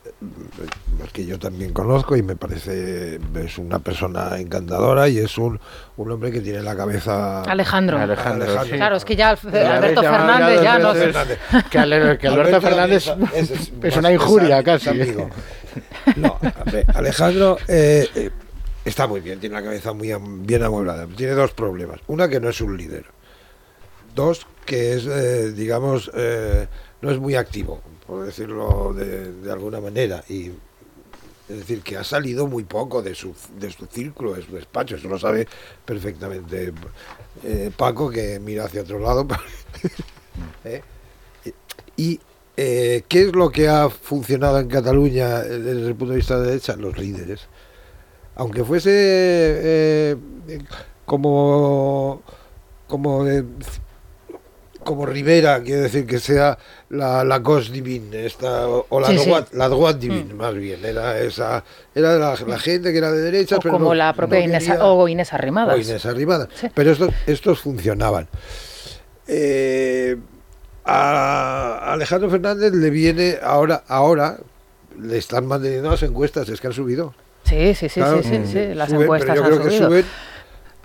que yo también conozco y me parece es una persona encantadora y es un, un hombre que tiene la cabeza... Alejandro. Alejandro, Alejandro. sí. Claro, es que ya Al- Ya Alberto Fernández ya no... Fernández. Que, Ale- que Alberto Fernández es, es una injuria casi. amigo. No, a ver, Alejandro eh, eh, está muy bien, tiene la cabeza muy am- bien amueblada. Tiene dos problemas. Una, que no es un líder. Dos, que es, eh, digamos, eh, no es muy activo, por decirlo de, de alguna manera. Y es decir, que ha salido muy poco de su, de su círculo, de su despacho. Eso lo sabe perfectamente eh, Paco, que mira hacia otro lado. ¿Eh? Y eh, ¿qué es lo que ha funcionado en Cataluña desde el punto de vista de derecha? Los líderes. Aunque fuese como como como Rivera, quiere decir que sea la, la cos divine, esta, o, la, Sí, la divine, más bien, era esa, era la, la gente que era de derecha, O pero como no- la propia no Inés, quería- o Inés Arrimadas. o Inés Arrimadas. Pero estos, estos funcionaban. Eh, a Alejandro Fernández le viene ahora, ahora le están manteniendo las encuestas, es que han subido. Sí, sí, sí, Claro, sí, sí, mm, sí, las suben, encuestas pero yo han creo que subido. suben.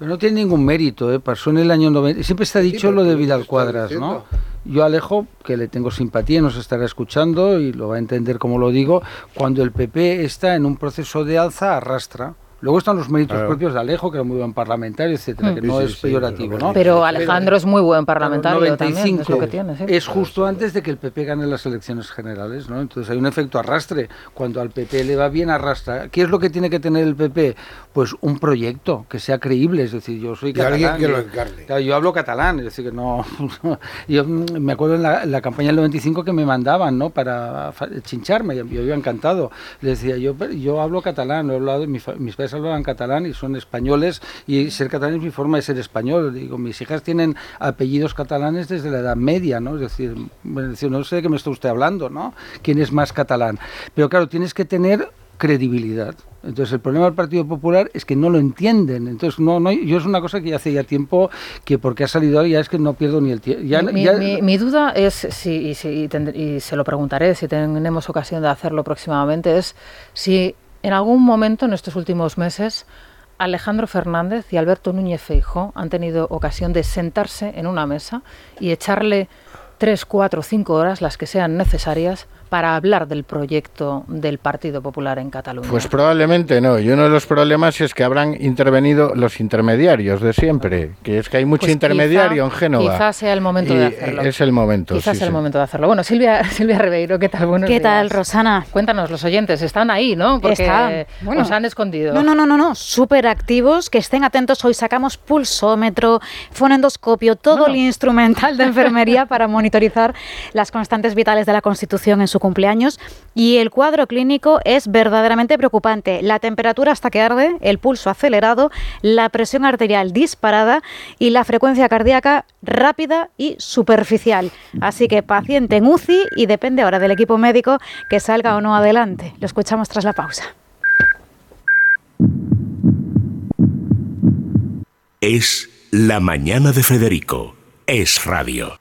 Pero no tiene ningún mérito, ¿eh? pasó en el año 90. Siempre está dicho lo de Vidal Cuadras, ¿no? Yo Alejo, que le tengo simpatía, nos estará escuchando y lo va a entender como lo digo, cuando el PP está en un proceso de alza, arrastra. Luego están los méritos Claro. propios de Alejo, que era muy buen parlamentario, etcétera, Mm. que no Sí, es sí, peyorativo, pero- ¿no? Pero Alejandro es muy buen parlamentario Claro, también, es 95 lo que tiene, sí. es justo antes de que el PP gane las elecciones generales, ¿no? Entonces hay un efecto arrastre. Cuando al PP le va bien, arrastra. ¿Qué es lo que tiene que tener el PP? Pues un proyecto que sea creíble. Es decir, yo soy Y alguien catalán. que lo yo- encarne. Claro, yo hablo catalán, es decir, que no. yo me acuerdo en la, en la campaña del 95 que me mandaban, ¿no? Para chincharme, yo iba encantado. Les decía, yo, "Pero yo hablo catalán, he hablado, mi fa- mis padres hablaban catalán y son españoles, y ser catalán es mi forma de ser español. Digo, mis hijas tienen apellidos catalanes desde la Edad Media, ¿no? Es decir, es decir, no sé de qué me está usted hablando, ¿no? ¿Quién es más catalán? Pero claro, tienes que tener credibilidad. Entonces el problema del Partido Popular es que no lo entienden. Entonces no, no, yo es una cosa que ya hace ya tiempo que porque ha salido ahora ya es que no pierdo ni el tiempo. Ya, mi, ya- mi- mi duda es, si, y, si- y se lo preguntaré si tenemos ocasión de hacerlo próximamente, es si en algún momento en estos últimos meses Alejandro Fernández y Alberto Núñez Feijó han tenido ocasión de sentarse en una mesa y echarle tres, cuatro, cinco horas, las que sean necesarias, para hablar del proyecto del Partido Popular en Cataluña. Pues probablemente no. Y uno de los problemas es que habrán intervenido los intermediarios de siempre. Que es que hay mucho Pues intermediario quizá- en Génova. Quizás sea el momento de Y hacerlo. Es el momento. Quizás sí, sea el sí. momento de hacerlo. Bueno, Silvia, Silvia Ribeiro, ¿qué tal? Buenos ¿Qué días. tal, Rosana? Cuéntanos, los oyentes, ¿están ahí, no? Porque Están, bueno. os han escondido. No, no, no, no, no, súper activos, que estén atentos. Hoy sacamos pulsómetro, fonendoscopio, todo el instrumental de enfermería para monitorizar las constantes vitales de la Constitución en su cumpleaños. Y el cuadro clínico es verdaderamente preocupante. La temperatura hasta que arde, el pulso acelerado, la presión arterial disparada y la frecuencia cardíaca rápida y superficial. Así que paciente en UCI y depende ahora del equipo médico que salga o no adelante. Lo escuchamos tras la pausa. Es La Mañana de Federico. Es radio.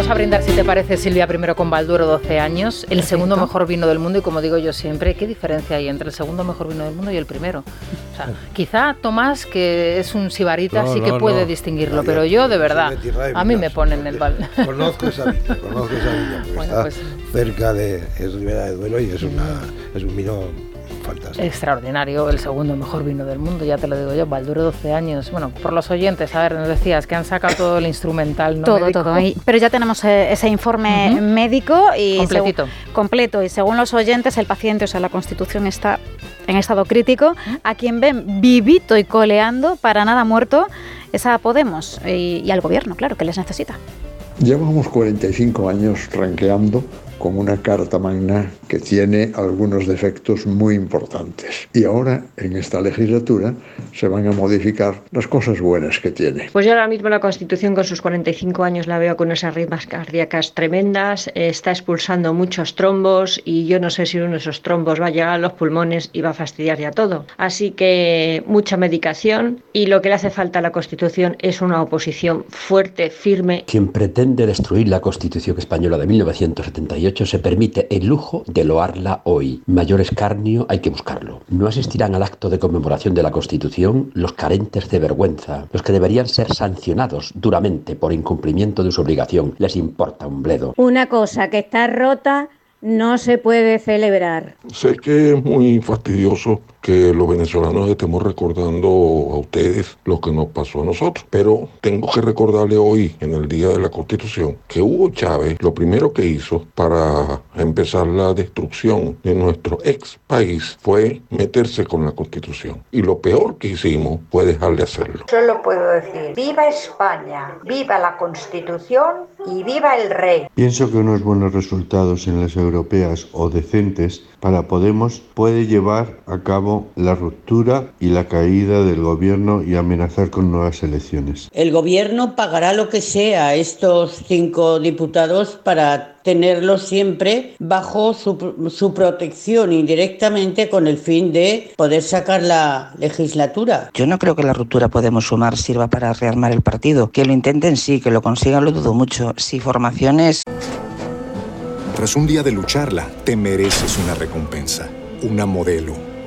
Vamos a brindar, si te parece, Silvia, primero con Balduro, 12 años, el segundo mejor vino del mundo, y como digo yo siempre, ¿qué diferencia hay entre el segundo mejor vino del mundo y el primero? O sea, quizá Tomás, que es un sibarita, No, sí que no, puede no. distinguirlo, pero yo- de verdad, a mí me ponen el bal. Conozco esa viña, conozco esa porque Bueno, está pues- cerca de es Ribera de Duero y es, una, es un vino fantástico. Extraordinario, el segundo mejor vino del mundo, ya te lo digo yo, Valduro 12 años. Bueno, por los oyentes, a ver, nos decías que han sacado todo el instrumental. ¿no? Todo, médico. todo. Y- pero ya tenemos eh, ese informe médico y Completito. completo. Y según los oyentes, el paciente, o sea, la constitución está en estado crítico. A quien ven vivito y coleando, para nada muerto, es a Podemos y, y al gobierno, claro, que les necesita. Llevamos 45 años ranqueando con una carta magna que tiene algunos defectos muy importantes. Y ahora, en esta legislatura, se van a modificar las cosas buenas que tiene. Pues yo ahora mismo la Constitución con sus 45 años la veo con unas arritmias cardíacas tremendas, está expulsando muchos trombos y yo no sé si uno de esos trombos va a llegar a los pulmones y va a fastidiar ya todo. Así que mucha medicación y lo que le hace falta a la Constitución es una oposición fuerte, firme Quien pretende destruir la Constitución española de 1978 se permite el lujo de loarla hoy. Mayor escarnio hay que buscarlo. No asistirán al acto de conmemoración de la Constitución los carentes de vergüenza, los que deberían ser sancionados duramente por incumplimiento de su obligación. Les importa un bledo. Una cosa que está rota no se puede celebrar. Sé que es muy fastidioso que los venezolanos estemos recordando a ustedes lo que nos pasó a nosotros, pero tengo que recordarle hoy, en el Día de la Constitución, que Hugo Chávez lo primero que hizo para empezar la destrucción de nuestro ex país fue meterse con la Constitución. Y lo peor que hicimos fue dejarle hacerlo. Solo puedo decir, viva España, viva la Constitución y viva el rey. Pienso que unos buenos resultados en las europeas o decentes para Podemos puede llevar a cabo la ruptura y la caída del gobierno y amenazar con nuevas elecciones. El gobierno pagará lo que sea a estos cinco diputados para tenerlos siempre bajo su, su protección indirectamente con el fin de poder sacar la legislatura. Yo no creo que la ruptura Podemos Sumar sirva para rearmar el partido. Que lo intenten sí, que lo consigan lo dudo mucho. Si formaciones... Tras un día de lucharla, te mereces una recompensa, una modelo,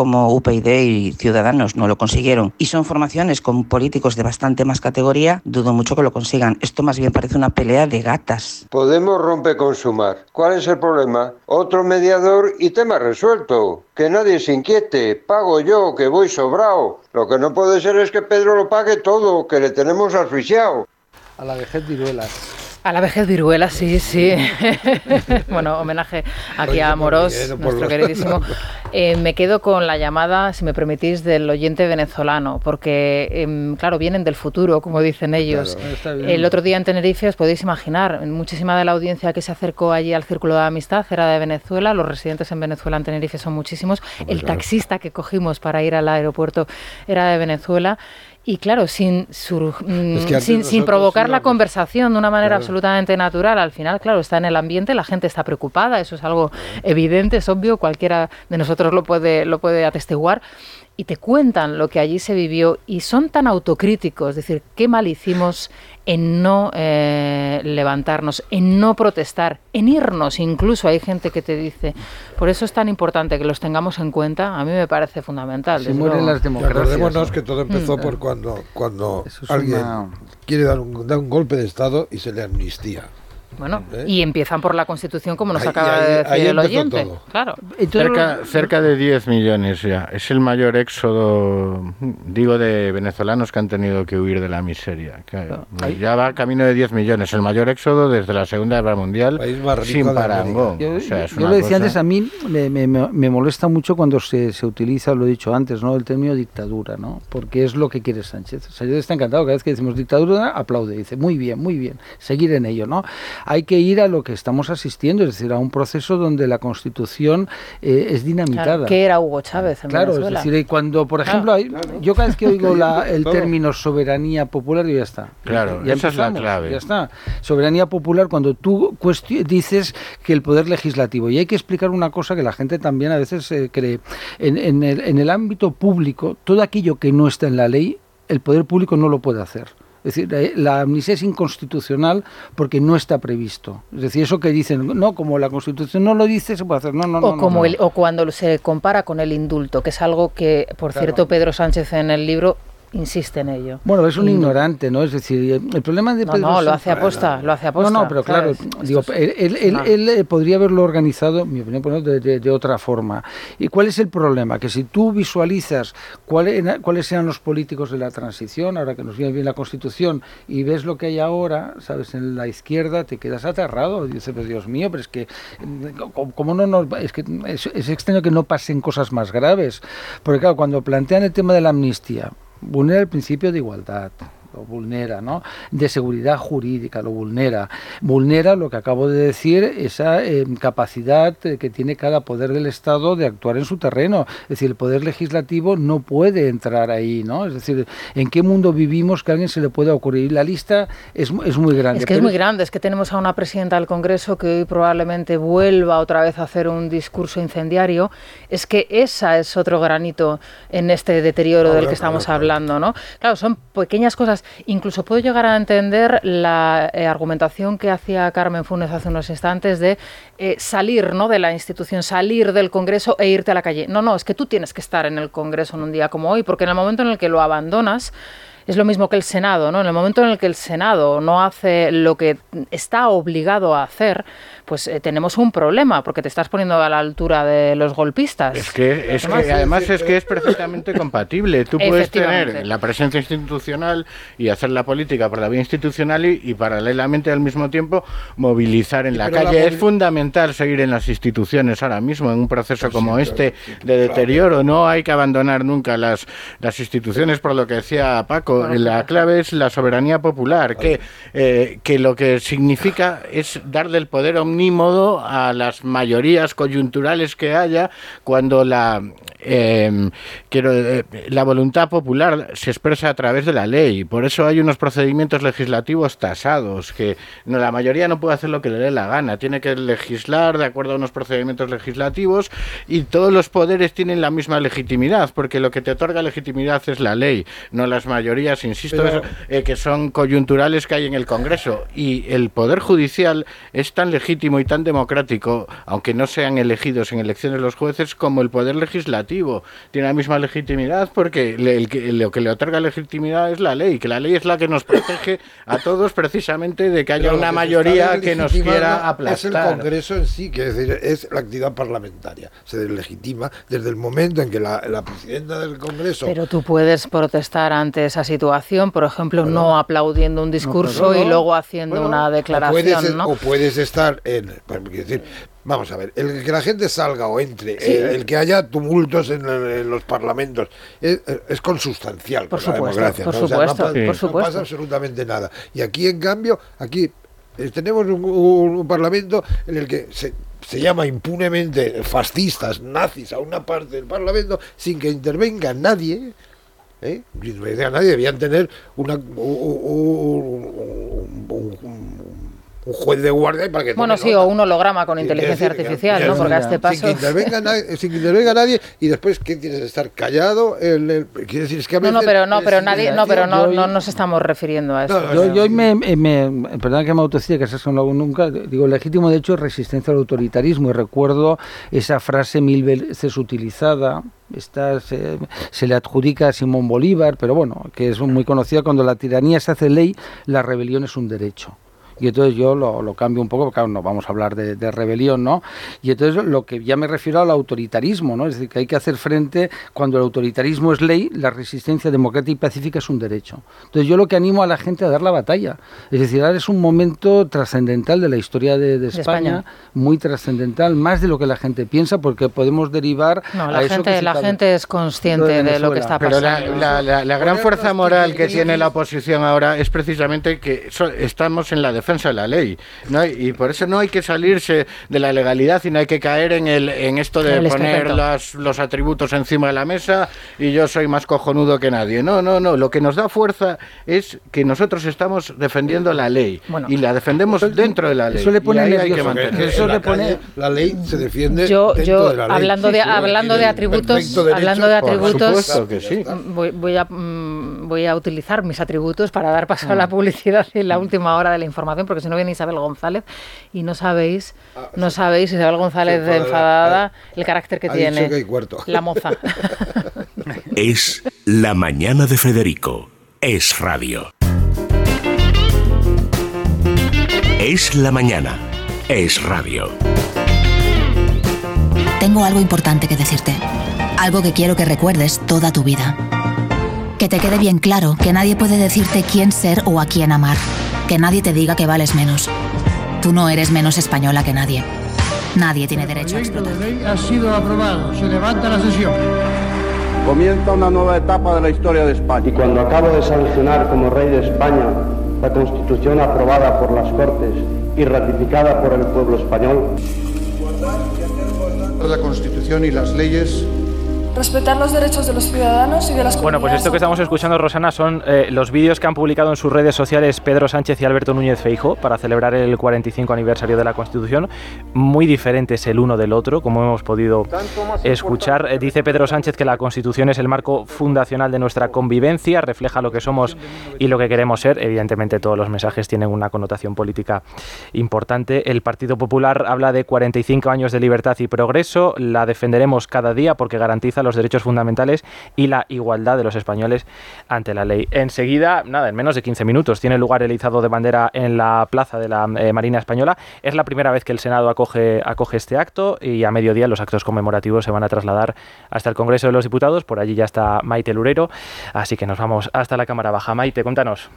Como UPyD y Ciudadanos no lo consiguieron y son formaciones con políticos de bastante más categoría, dudo mucho que lo consigan. Esto más bien parece una pelea de gatas. Podemos rompe con sumar. ¿Cuál es el problema? Otro mediador y tema resuelto. Que nadie se inquiete. Pago yo, que voy sobrado. Lo que no puede ser es que Pedro lo pague todo, que le tenemos asfixiado. A la vejez viruelas. A la vejez viruela, sí, sí. bueno, homenaje aquí Oye, a Amorós, nuestro queridísimo. Eh, me quedo con la llamada, si me permitís, del oyente venezolano, porque, em, claro, vienen del futuro, como dicen ellos. Claro. El otro día en Tenerife, os podéis imaginar, muchísima de la audiencia que se acercó allí al Círculo de Amistad era de Venezuela, los residentes en Venezuela, en Tenerife, son muchísimos. El claro. taxista que cogimos para ir al aeropuerto era de Venezuela. Y claro, sin, sur- mm, Es que antes sin, sin provocar la conversación de una manera Claro. absolutamente natural, al final, claro, está en el ambiente, la gente está preocupada, eso es algo evidente, es obvio, cualquiera de nosotros lo puede, lo puede atestiguar. Y te cuentan lo que allí se vivió y son tan autocríticos, es decir, qué mal hicimos en no eh, levantarnos, en no protestar, en irnos incluso. Hay gente que te dice, por eso es tan importante que los tengamos en cuenta, a mí me parece fundamental. Se mueren luego. las democracias. Acordémonos que todo empezó Mm. por cuando, cuando es alguien una- quiere dar un, dar un golpe de Estado y se le amnistía. Bueno, ¿Eh? y empiezan por la Constitución, como nos Ahí- acaba ahí- de decir ahí el oyente. todo. Claro. Cerca, cerca de 10 millones ya. Es el mayor éxodo, digo, de venezolanos que han tenido que huir de la miseria. Que Ya va camino de 10 millones. El mayor éxodo desde la Segunda Guerra Mundial rico sin parangón. Yo, O sea, es yo una lo decía cosa- antes, a mí me, me- molesta mucho cuando se, se utiliza, lo he dicho antes, ¿no? el término dictadura, ¿no? porque es lo que quiere Sánchez. Sánchez está encantado, cada vez que decimos dictadura, aplaude, dice, muy bien, muy bien, seguir en ello. ¿no? Hay que ir a lo que estamos asistiendo, es decir, a un proceso donde la Constitución eh, es dinamitada. Claro, ¿Qué era Hugo Chávez en Claro, es decir, y cuando, por Claro. ejemplo, hay- yo cada vez que oigo la- el término soberanía popular, yo ya está. Claro, Ya esa es la clave. Ya está. Soberanía popular cuando tú dices que el poder legislativo, y hay que explicar una cosa que la gente también a veces eh, cree, en, en el, en el ámbito público, todo aquello que no está en la ley, el poder público no lo puede hacer. Es decir, eh, la amnistía es inconstitucional porque no está previsto. Es decir, eso que dicen, no, como la Constitución no lo dice, se puede hacer. No, no, o no. Como no. El, o cuando se compara con el indulto, que es algo que, por Claro. cierto, Pedro Sánchez en el libro insiste en ello. Bueno, es un Indulto. ignorante, ¿no? Es decir, el problema de No, Pedro no, lo Sánchez- hace aposta, lo hace aposta. No, no, pero claro, ¿sabes? digo, él, él- él- no. él, eh, podría haberlo organizado, en mi opinión, pues, ¿no? de, de- de otra forma. ¿Y cuál es el problema? Que si tú visualizas cuál cuáles eran los políticos de la transición, ahora que nos viene bien la Constitución, y ves lo que hay ahora, ¿sabes? En la izquierda te quedas aterrado. Y dices, pues Dios mío, pero es que, eh, ¿cómo- ¿cómo no nos Es que es, es extraño que no pasen cosas más graves. Porque claro, cuando plantean el tema de la amnistía, vulnera el principio de igualdad lo vulnera, ¿no? De seguridad jurídica, lo vulnera. Vulnera lo que acabo de decir, esa eh, capacidad que tiene cada poder del Estado de actuar en su terreno. Es decir, el poder legislativo no puede entrar ahí, ¿no? Es decir, ¿en qué mundo vivimos que a alguien se le pueda ocurrir? La lista es, es muy grande. Es que es muy grande, es que tenemos a una presidenta del Congreso que hoy probablemente vuelva otra vez a hacer un discurso incendiario. Es que esa es otro granito en este deterioro del que estamos claro, hablando, ¿no? Claro, son pequeñas cosas. Incluso puedo llegar a entender la eh, argumentación que hacía Carmen Funes hace unos instantes de eh, salir, ¿no? De la institución, salir del Congreso e irte a la calle. No, no, es que tú tienes que estar en el Congreso en un día como hoy, porque en el momento en el que lo abandonas es lo mismo que el Senado, ¿no? En el momento en el que el Senado no hace lo que está obligado a hacer, pues eh, tenemos un problema, porque te estás poniendo a la altura de los golpistas. Es que, es Además, que además es que es perfectamente compatible. Tú puedes tener la presencia institucional y hacer la política por la vía institucional y, y paralelamente al mismo tiempo movilizar en Sí, la pero la calle. es fundamental seguir en las instituciones ahora mismo en un proceso Pues como este de deterioro. No hay que abandonar nunca las, las instituciones por lo que decía Paco. La clave es la soberanía popular, que, eh, que lo que significa es darle el poder omnímodo a las mayorías coyunturales que haya cuando la eh, quiero eh, la voluntad popular se expresa a través de la ley. Por eso hay unos procedimientos legislativos tasados que no, la mayoría no puede hacer lo que le dé la gana. Tiene que legislar de acuerdo a unos procedimientos legislativos y todos los poderes tienen la misma legitimidad, porque lo que te otorga legitimidad es la ley, no las mayorías, insisto, Pero- es- eh, que son coyunturales que hay en el Congreso. Y el Poder Judicial es tan legítimo y tan democrático, aunque no sean elegidos en elecciones los jueces, como el Poder Legislativo. Tiene la misma legitimidad porque le- el que- lo que le otorga legitimidad es la ley, que la ley es la que nos protege a todos precisamente de que haya Pero una que mayoría que nos quiera Es el aplastar. Congreso en sí, que es decir, es la actividad parlamentaria. Se deslegitima desde el momento en que la, la presidenta del Congreso Pero tú puedes protestar ante esa situación, por ejemplo, no aplaudiendo un discurso No, no, y luego haciendo bueno, una o declaración, puedes, ¿no? o puedes estar en. decir, vamos a ver, el que la gente salga o entre, Sí. el, el que haya tumultos en, los parlamentos, es, es consustancial Por con la supuesto, democracia. por ¿no? O sea, no supuesto, pa- por no supuesto. pasa absolutamente nada. Y aquí, en cambio, aquí eh, tenemos un, un- un parlamento en el que se, se llama impunemente fascistas, nazis a una parte del parlamento sin que intervenga nadie. ¿eh? Sin intervenga nadie, debían tener una, un, un- un- juez de guardia para que Bueno, sí, nota. o un holograma con Sí, inteligencia decir, artificial, que- ¿no? Porque a este sin paso... que intervenga nadie, sin que intervenga nadie y después qué tienes estar callado el, el- quiere decir es que a No, no, veces pero no, pero nadie, no, pero no, no nos estamos refiriendo a eso. Yo, yo hoy me, me, perdón que me autocite, que eso no lo hago nunca, digo, legítimo de hecho es resistencia al autoritarismo y recuerdo esa frase mil veces utilizada, esta se, se le adjudica a Simón Bolívar, pero bueno, que es muy conocida, cuando la tiranía se hace ley, la rebelión es un derecho. Y entonces yo lo, lo cambio un poco, porque claro, no vamos a hablar de, de rebelión, ¿no? Y entonces lo que ya me refiero al autoritarismo, ¿no? Es decir, que hay que hacer frente, cuando el autoritarismo es ley, la resistencia democrática y pacífica es un derecho. Entonces yo lo que animo a la gente a dar la batalla. Es decir, ahora es un momento trascendental de la historia de, de España, España. muy trascendental, más de lo que la gente piensa, porque podemos derivar No, la a eso que gente, se la gente es consciente de lo que está Pero la, pasando. la- la- la gran fuerza moral que tiene la oposición ahora es precisamente que so- estamos en la defensa de la ley. ¿no? Y por eso no hay que salirse de la legalidad y no hay que caer en, el, en esto de El poner las- los atributos encima de la mesa y yo soy más cojonudo que nadie. No, no, no. Lo que nos da fuerza es que nosotros estamos defendiendo la ley Bueno. y la defendemos dentro de la ley. eso le pone y ahí hay que mantener. eso le la pone- la ley se defiende Yo, dentro yo de la ley. hablando Sí, de sí, hablando de atributos, hablando de atributos, que sí. voy, voy a mm, voy a utilizar mis atributos para dar paso a la Mm. publicidad en la última hora de la información, porque si no viene Isabel González y no sabéis, Ah, no sabéis Isabel González de enfadada, el carácter que Ha dicho tiene. que hay cuarto. La moza. Es La Mañana de Federico. Es radio. Es la mañana. Es radio. Tengo algo importante que decirte. Algo que quiero que recuerdes toda tu vida. Que te quede bien claro que nadie puede decirte quién ser o a quién amar. Que nadie te diga que vales menos. Tú no eres menos española que nadie. Nadie tiene derecho a explotar. ha sido aprobado. Se levanta la sesión. Comienza una nueva etapa de la historia de España. Y cuando acabo de sancionar como rey de España la Constitución aprobada por las Cortes y ratificada por el pueblo español, La Constitución y las leyes Respetar los derechos de los ciudadanos y de las Bueno, pues esto que estamos escuchando, Rosana, son eh, los vídeos que han publicado en sus redes sociales Pedro Sánchez y Alberto Núñez Feijo para celebrar el 45 aniversario de la Constitución. Muy diferentes el uno del otro, como hemos podido escuchar. Eh, dice Pedro Sánchez que la Constitución es el marco fundacional de nuestra convivencia, refleja lo que somos y lo que queremos ser. Evidentemente todos los mensajes tienen una connotación política importante. El Partido Popular habla de 45 años de libertad y progreso. La defenderemos cada día porque garantiza los derechos fundamentales y la igualdad de los españoles ante la ley. Enseguida, nada, en menos de 15 minutos, tiene lugar el izado de bandera en la plaza de la eh, Marina Española. Es la primera vez que el Senado acoge, acoge este acto y a mediodía los actos conmemorativos se van a trasladar hasta el Congreso de los Diputados. Por allí ya está Maite Lurero, así que nos vamos hasta la Cámara Baja. Maite, cuéntanos.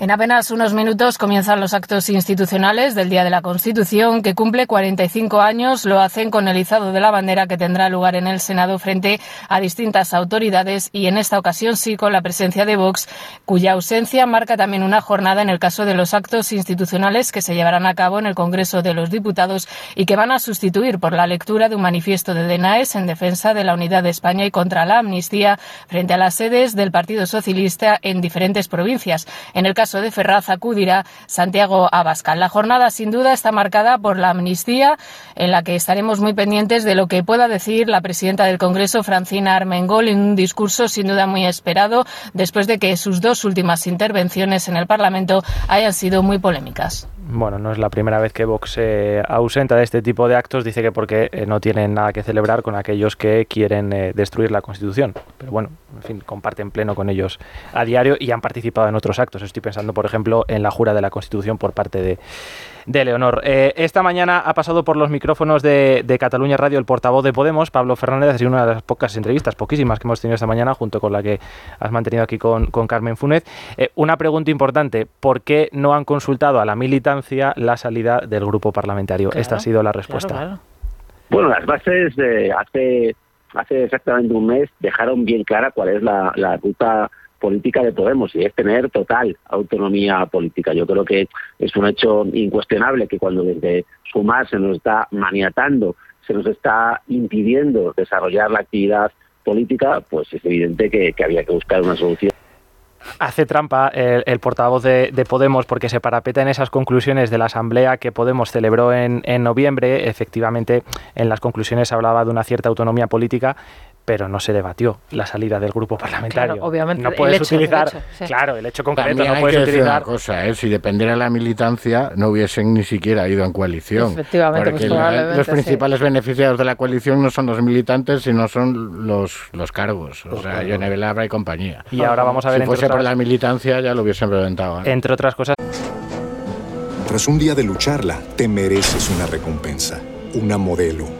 En apenas unos minutos comienzan los actos institucionales del Día de la Constitución, que cumple 45 años. Lo hacen con el izado de la bandera que tendrá lugar en el Senado frente a distintas autoridades y en esta ocasión sí con la presencia de Vox, cuya ausencia marca también una jornada en el caso de los actos institucionales que se llevarán a cabo en el Congreso de los Diputados y que van a sustituir por la lectura de un manifiesto de DENAES en defensa de la unidad de España y contra la amnistía frente a las sedes del Partido Socialista en diferentes provincias. En el caso de Ferraz acudirá Santiago Abascal. La jornada sin duda está marcada por la amnistía en la que estaremos muy pendientes de lo que pueda decir la presidenta del Congreso, Francina Armengol, en un discurso sin duda muy esperado después de que sus dos últimas intervenciones en el Parlamento hayan sido muy polémicas. Bueno, no es la primera vez que Vox se ausenta de este tipo de actos. Dice que porque eh, no tienen nada que celebrar con aquellos que quieren eh, destruir la Constitución. Pero bueno, en fin, comparten pleno con ellos a diario y han participado en otros actos. Estoy pensando, por ejemplo, en la jura de la Constitución por parte de, de Leonor. Eh, esta mañana ha pasado por los micrófonos de, de, Cataluña Radio el portavoz de Podemos, Pablo Fernández. Ha sido una de las pocas entrevistas, poquísimas que hemos tenido esta mañana, junto con la que has mantenido aquí con, con Carmen Funes. Eh, una pregunta importante: ¿por qué no han consultado a la militancia la salida del grupo parlamentario? Claro, esta ha sido la respuesta. Claro, claro. Bueno, las bases de hace, hace exactamente un mes dejaron bien clara cuál es la, la ruta política de Podemos y es tener total autonomía política. Yo creo que es un hecho incuestionable que cuando desde Sumar se nos está maniatando, se nos está impidiendo desarrollar la actividad política, pues es evidente que, había que buscar una solución hace trampa el, portavoz de, de, Podemos porque se parapeta en esas conclusiones de la asamblea que Podemos celebró en, en noviembre. Efectivamente, en las conclusiones hablaba de una cierta autonomía política, pero no se debatió la salida del grupo parlamentario. Claro, obviamente, no puedes el hecho, utilizar, el hecho, sí. claro, el hecho concreto También no hay puedes que decir utilizar. una cosa, ¿eh? si dependiera de la militancia, no hubiesen ni siquiera ido en coalición. Efectivamente, porque pues la, los sí. principales beneficiados de la coalición no son los militantes, sino son los, los cargos. O sea, Yone Velabra y compañía. Y ahora vamos a ver Si fuese otras, por la militancia, ya lo hubiesen reventado. ¿eh? Entre otras cosas. Tras un día de lucharla, te mereces una recompensa, una modelo,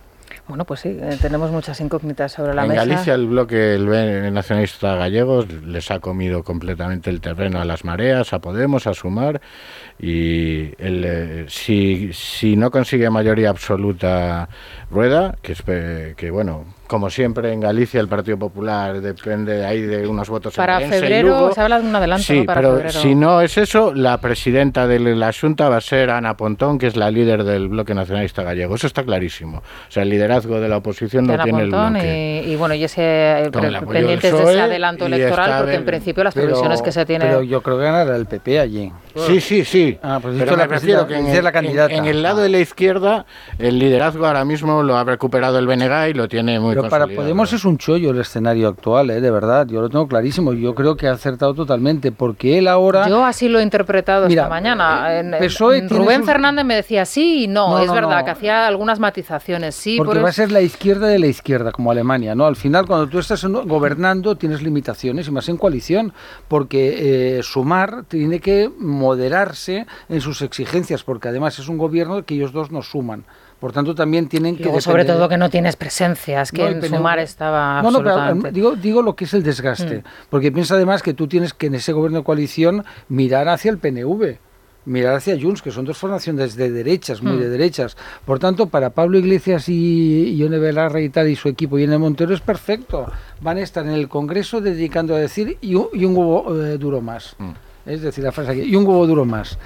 Bueno, pues sí, eh, tenemos muchas incógnitas sobre la en mesa. En Galicia el bloque el nacionalista gallegos les ha comido completamente el terreno a las mareas, a Podemos, a Sumar y el, eh, si, si no consigue mayoría absoluta Rueda, que, es, que bueno, como siempre en Galicia el Partido Popular depende ahí de unos votos Para en y febrero Lugo. se habla de un adelanto Sí, ¿no? para pero febrero. si no es eso, la presidenta de la Junta va a ser Ana Pontón, que es la líder del Bloque Nacionalista Gallego. Eso está clarísimo. O sea, el liderazgo de la oposición no Ana tiene Pontón el bloque. y, y bueno, y ese eh, pendientes de ese adelanto electoral, porque en principio las Pero- previsiones que se tiene. Pero yo creo que ganará el PP allí. Sí, sí, sí. Ah, pues Pero me la refiero presidenta- que en dice el, la en- candidata. en el lado de la izquierda el liderazgo ahora mismo lo ha recuperado el BNG y lo tiene muy Pero para. Podemos es un chollo el escenario actual, ¿eh? de verdad. Yo lo tengo clarísimo. Yo creo que ha acertado totalmente. Porque él ahora. Yo así lo he interpretado Mira, esta mañana. En- en- PSOE tiene Rubén Fernández me decía sí y no, No, es no, verdad no. que hacía algunas matizaciones, sí, porque por va a ser la izquierda de la izquierda, como Alemania, ¿no? Al final, cuando tú estás gobernando, tienes limitaciones, y más en coalición, porque eh, Sumar tiene que moderarse en sus exigencias, porque además es un gobierno que ellos dos no suman. Por tanto, también tienen que... Sobre todo que no tienes presencias, que No, en. Sumar estaba No, no, pero digo, digo lo que es el desgaste, Mm. porque piensa además que tú tienes que en ese gobierno de coalición mirar hacia el PNV, mirar hacia Junts, que son dos formaciones de derechas, muy Mm. de derechas. Por tanto, para Pablo Iglesias y Ione Belarra y tal, y su equipo, y en el Montero es perfecto. Van a estar en el Congreso dedicando a decir y un, y un huevo eh, duro más. Mm. Es decir, la frase aquí, y un huevo duro más.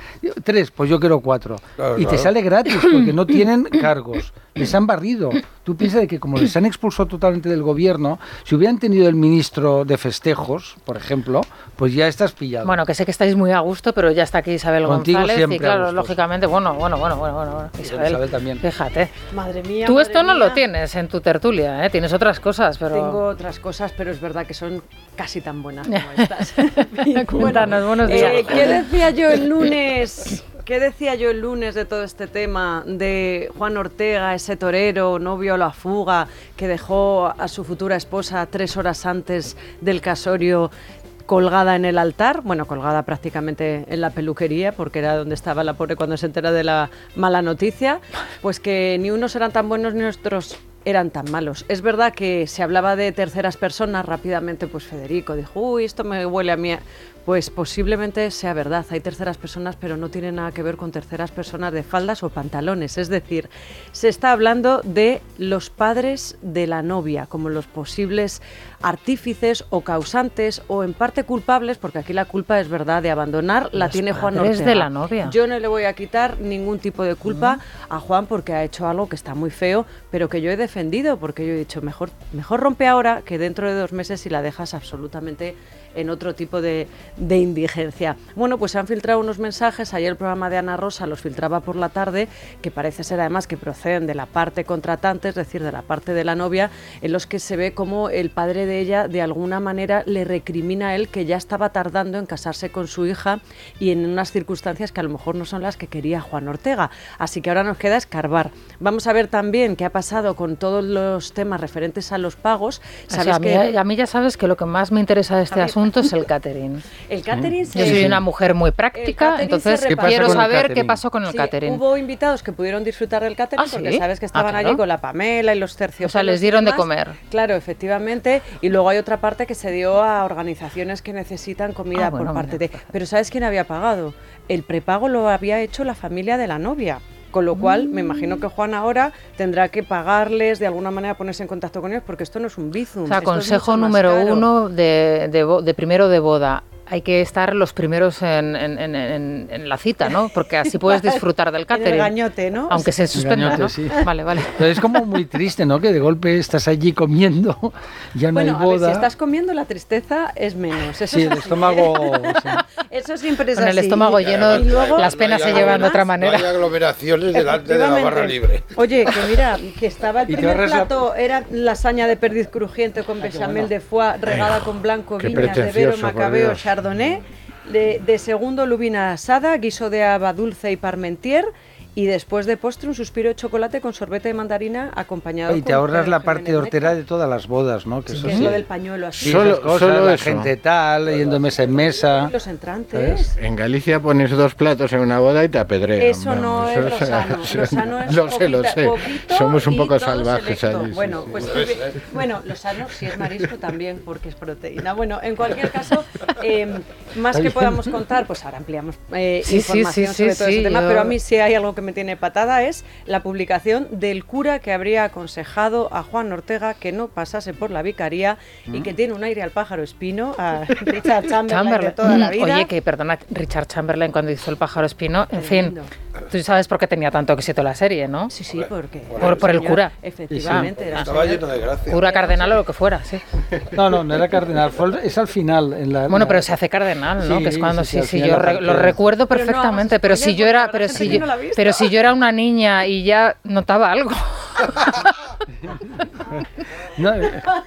Tres, pues yo quiero cuatro. Claro, y te sale gratis porque no tienen cargos. Les han barrido. Tú piensas de que como les han expulsado totalmente del gobierno, si hubieran tenido el ministro de festejos, por ejemplo, pues ya estás pillado. Bueno, que sé que estáis muy a gusto, pero ya está aquí Isabel Contigo González siempre y claro, lógicamente, bueno, bueno, bueno, bueno, bueno, bueno, Isabel, Isabel también. fíjate. Madre mía. Tú madre esto no lo tienes en tu tertulia, ¿eh? tienes otras cosas, pero... Tengo otras cosas, pero es verdad que son casi tan buenas como estas. Cuéntanos, buenos días. Eh, ¿Qué decía yo el lunes? ¿Qué decía yo el lunes de todo este tema de Juan Ortega, ese torero, novio a la fuga, que dejó a su futura esposa tres horas antes del casorio colgada en el altar? Bueno, colgada prácticamente en la peluquería, porque era donde estaba la pobre cuando se entera de la mala noticia. Pues que ni unos eran tan buenos ni otros eran tan malos. Es verdad que se hablaba de terceras personas, rápidamente pues Federico dijo, uy, esto me huele a mí. Pues posiblemente sea verdad, hay terceras personas, pero no tiene nada que ver con terceras personas de faldas o pantalones. Es decir, se está hablando de los padres de la novia, como los posibles artífices o causantes o en parte culpables, porque aquí la culpa es verdad de abandonar, la Los tiene Juan Ortega. de la novia. Yo no le voy a quitar ningún tipo de culpa a Juan porque ha hecho algo que está muy feo, pero que yo he defendido, porque yo he dicho, mejor, mejor rompe ahora que dentro de dos meses y la dejas absolutamente en otro tipo de, de indigencia. Bueno, pues se han filtrado unos mensajes, ayer el programa de Ana Rosa los filtraba por la tarde, que parece ser además que proceden de la parte contratante, es decir, de la parte de la novia, en los que se ve como el padre de ella de alguna manera le recrimina a él que ya estaba tardando en casarse con su hija y en unas circunstancias que a lo mejor no son las que quería Juan Ortega. Así que ahora nos queda escarbar. Vamos a ver también qué ha pasado con todos los temas referentes a los pagos. O sea, Sabes a, mí, que a mí ya sabes que lo que más me interesa de este asunto es el catering. el catering se- Yo soy una mujer muy práctica, entonces quiero ¿Qué pasa con el saber qué pasó con el Sí, catering. Hubo invitados que pudieron disfrutar del catering ¿Ah, sí? porque sabes que Ah, estaban claro. allí con la Pamela y los tercios. O sea, les dieron de comer. Claro, efectivamente. Y luego hay otra parte que se dio a organizaciones que necesitan comida Ah, bueno, por parte mira, de. Pero ¿sabes quién había pagado? El prepago lo había hecho la familia de la novia. Con lo cual, me imagino que Juan ahora tendrá que pagarles, de alguna manera ponerse en contacto con ellos, porque esto no es un bizum. O sea, consejo número uno de, de de primero de boda. Hay que estar los primeros en, en- en- en- en la cita, ¿no? Porque así puedes disfrutar del En el catering. gañote, ¿no? Aunque se suspenda, Gañote, ¿no? sí. Vale, vale. Pero es como muy triste, ¿no? Que de golpe estás allí comiendo, ya no Bueno, hay a ver, boda. si estás comiendo, la tristeza es menos. Eso Sí, es el así. estómago, sí. Eso siempre es Con el así. estómago lleno, Y luego- las penas No se llevan de otra No manera. hay aglomeraciones delante de la barra libre. Oye, que mira, que estaba el primer la- plato, era lasaña de perdiz crujiente con bechamel de foie regada con blanco, viñas de Vero, Macabeo. Chardonnay. De, de segundo, lubina asada, guiso de haba dulce y parmentier. Y después de postre, un suspiro de chocolate con sorbete de mandarina acompañado Y te con ahorras la parte Jiménez hortera de todas las bodas, ¿no? Que que eso es sí. lo del pañuelo así. Sí, Solo- cosas, solo la eso. gente tal, yendo mesa en mesa. Los entrantes. En Galicia pones dos platos en una boda y te apedrean. Eso no es lo sano. Lo sano es Lo sé, lo sé. Somos un poco todo salvajes selecto. allí. sí, Bueno, sí. pues bueno, lo sano si es marisco también porque es proteína. Bueno, en cualquier caso, eh, más que podamos contar, pues ahora ampliamos eh, Sí, me tiene patada es la publicación del cura que habría aconsejado a Juan Ortega que no pasase por la vicaría mm. y que mm. tiene un aire al pájaro espino, a Richard Chamberlain, Chamberlain. De toda la mm, vida. Oye, que perdona, Richard Chamberlain cuando hizo el pájaro espino, en fin, tú sabes por qué tenía tanto éxito la serie, ¿no? Sí, sí, porque... Por, por, por el cura. Efectivamente. Sí, era estaba lleno de gracia. Cura cardenal o lo que fuera, sí. No, no, no era cardenal, fue, es al final. En la, bueno, pero se hace cardenal, ¿no? Sí, que es cuando, sí, sí, sí yo re, lo recuerdo perfectamente, pero, no, pero si yo era, pero si yo, pero si yo era una niña y ya notaba algo.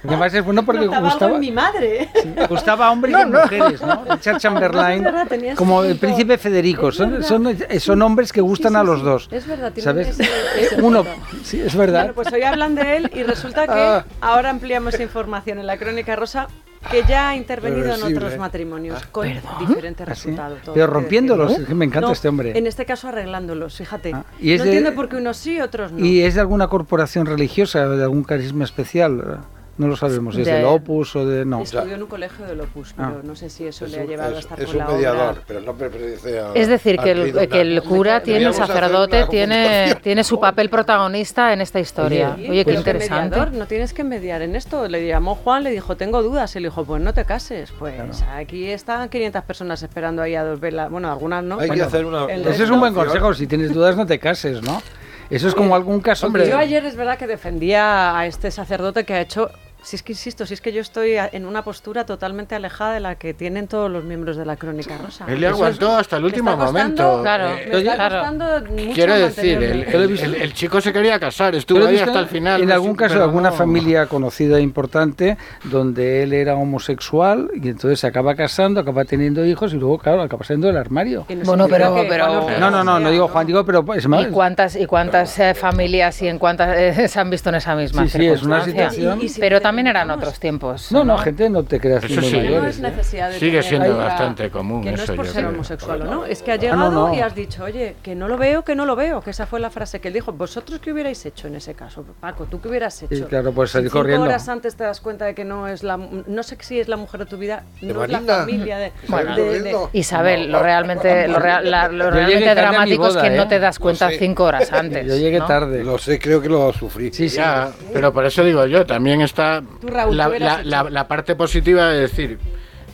Además es bueno porque notaba gustaba. Algo en mi madre. Gustaba a hombres y no. mujeres, ¿no? Richard Chamberlain, como el príncipe Federico. Son, son, son, hombres que gustan a los dos. Es verdad, ¿sabes? Ese, eh, ese Uno, sí, es verdad. Bueno, pues hoy hablan de él y resulta que ah. ahora ampliamos información en la Crónica Rosa que ya ha intervenido en otros matrimonios ah. con diferentes ah, resultados. Pero rompiéndolos, me encanta este hombre. En este caso arreglándolos, fíjate. Ah, no entiendo por qué unos sí y otros no. ¿Y es de alguna corporación religiosa, de algún carisma especial? No lo sabemos si de, es del Opus o de. No. Estudió en un colegio del Opus, pero ah. no sé si eso es le ha llevado a estar es con la Es mediador, obra. pero no pertenece a. Es decir, que, el, que el, cura tiene, el sacerdote tiene, tiene su papel protagonista en esta historia. Oye, Oye pues qué interesante. Mediador, no tienes que mediar en esto. Le llamó Juan, le dijo, tengo dudas. Y le dijo, pues no te cases. Pues claro. aquí están 500 personas esperando ahí a dos velas. Bueno, algunas no. Hay bueno, que hacer una. Ese pues es un buen consejo. Si tienes dudas, no te cases, ¿no? Eso es como algún caso. Hombre. Yo ayer es verdad que defendía a este sacerdote que ha hecho si es que insisto, si es que yo estoy en una postura totalmente alejada de la que tienen todos los miembros de la Crónica Rosa. Él le aguantó hasta el último momento. Claro, eh, claro. Quiero decir, el, el, el, chico se quería casar, estuvo ahí hasta el final. En algún caso, alguna familia conocida e importante donde él era homosexual y entonces se acaba casando, acaba teniendo hijos y luego, claro, acaba siendo el armario. Bueno, pero, No, no, no, no digo Juan, digo, pero es más. ¿Y cuántas, y cuántas eh, familias y en cuántas eh, se han visto en esa misma sí, sí, es una situación también eran otros tiempos. No, no, gente, no te creas. Eso sí, mayores, no ¿eh? sigue siendo bastante común. Que no es por ser homosexual no, es que ha llegado y has dicho, oye, que no lo veo, que no lo veo, que esa fue la frase que él dijo. ¿Vosotros qué hubierais hecho en ese caso? Paco, ¿tú qué hubieras hecho? Y claro, pues salir si corriendo. horas antes te das cuenta de que no es la, no sé si es la mujer de tu vida, no es la familia de. Isabel, lo realmente, lo, real, la, lo realmente ¿eh? dramático es que no te das cuenta cinco horas antes. Yo llegué tarde. Lo sé, creo que lo sufrí. Sí, sí. pero por eso digo yo, también está Raúl, la, parte positiva de decir,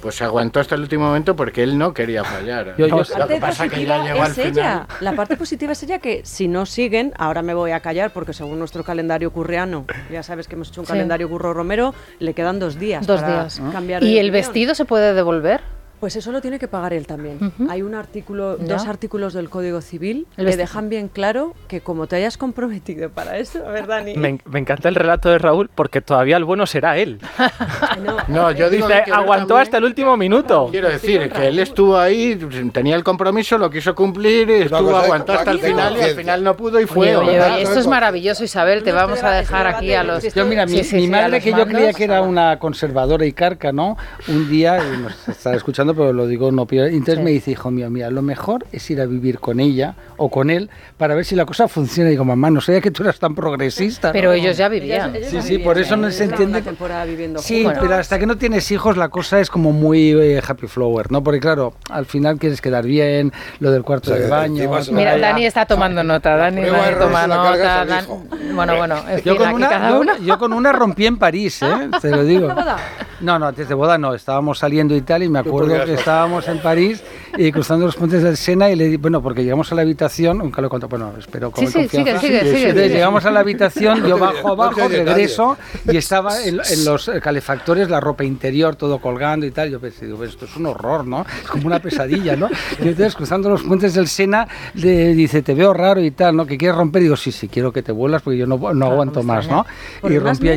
pues se aguantó hasta el último momento porque él no quería fallar. Yo, yo, la parte pasa que llegó al final. La parte positiva es ella que si no siguen, ahora me voy a callar porque según nuestro calendario curriano ya sabes que hemos hecho un calendario curro romero, le quedan dos días. Dos días. ¿Y el vestido se puede devolver? Pues eso lo tiene que pagar él también. Uh -huh. Hay un artículo, ¿Ya? dos artículos del Código Civil que dejan bien claro que como te hayas comprometido para eso, ¿verdad, Dani? Me, me, encanta el relato de Raúl porque todavía el bueno será él. no, no yo dice, aguantó hasta el último minuto. Quiero decir que él estuvo ahí, tenía el compromiso, lo quiso cumplir, estuvo aguantó hasta el final y al final no pudo y fue. Oye, oye, esto es maravilloso, Isabel, te vamos a dejar aquí a los... Yo, mira, mi, sí, sí, mi madre, que yo creía que era una conservadora y carca, ¿no? Un día, nos está escuchando escuchando, pero lo digo no pierde. Entonces sí. me dice, hijo mío, mira, lo mejor es ir a vivir con ella o con él para ver si la cosa funciona. Y digo, mamá, no sabía que tú eras tan progresista. Pero ¿no? ellos ya vivían. Ellos, ellos sí, ya sí, vivían, por eso no se entiende. Viviendo sí, bueno, pero hasta que no tienes hijos la cosa es como muy eh, happy flower, ¿no? Porque claro, al final quieres quedar bien, lo del cuarto de baño. Mira, Dani está tomando nota, Dani, Dani toma nota. Dan... Bueno, bueno, yo, con una, cada uno. yo, yo con una rompí en París, ¿eh? Te lo digo. No, no, antes de boda no, estábamos saliendo y tal y me acuerdo estábamos en París y cruzando los puentes del Sena y le di, bueno, porque llegamos a la habitación, nunca lo conto, bueno, espero con sí, sí, confianza. Sigue, sigue, llegamos a la habitación, yo bajo abajo, regreso y estaba en, los calefactores la ropa interior, todo colgando y tal. Yo pensé, digo, esto es un horror, ¿no? Es como una pesadilla, ¿no? Y entonces cruzando los puentes del Sena le dice, te veo raro y tal, ¿no? Que quieres romper. Y digo, sí, sí, quiero que te vuelas porque yo no, no claro, aguanto más, ¿no? Y rompí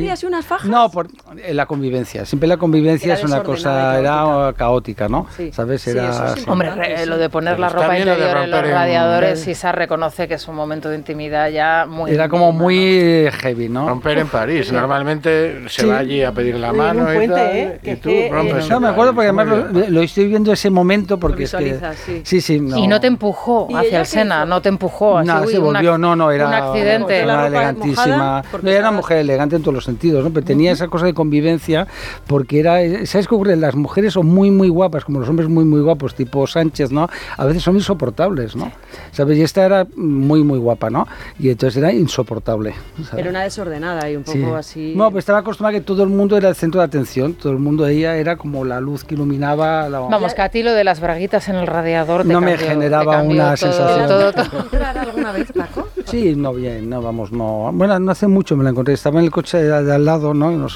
fajas? No, por la convivencia. Siempre la convivencia era es una cosa, era caótica, Sí. ¿Sabes? Era, sí. Hombre, lo de poner la ropa interior en los radiadores, en... Isa reconoce que es un momento de intimidad ya muy... Era como muy heavy, ¿no? Romper en París. Normalmente se va allí a pedir la mano un puente, tal, eh, y tú rompes. No, me acuerdo porque además lo, estoy viendo ese momento porque es que... Sí, sí. Y no te empujó hacia el Sena, no te empujó. No, se volvió, no, no, era un accidente. Elegantísima. No, era una mujer elegante en todos los sentidos, ¿no? Pero tenía esa cosa de convivencia porque era... ¿Sabes qué ocurre? Las mujeres son muy, muy guapas como los hombres muy, muy guapos, tipo Sánchez, ¿no? A veces son insoportables, ¿no? ¿Sabes? Y esta era muy, muy guapa, ¿no? Y entonces era insoportable. ¿sabes? Era una desordenada y un poco Sí. así. No, pues estaba acostumbrada a que todo el mundo era el centro de atención, todo el mundo de ella era como la luz que iluminaba la... Vamos, que a ti lo de las braguitas en el radiador te No me cambió- te generaba cambió una todo- sensación. todo- todo. alguna vez, Paco? Sí, no, bien, no, vamos, no. Bueno, no hace mucho me la encontré, estaba en el coche de, de al lado, ¿no? Y no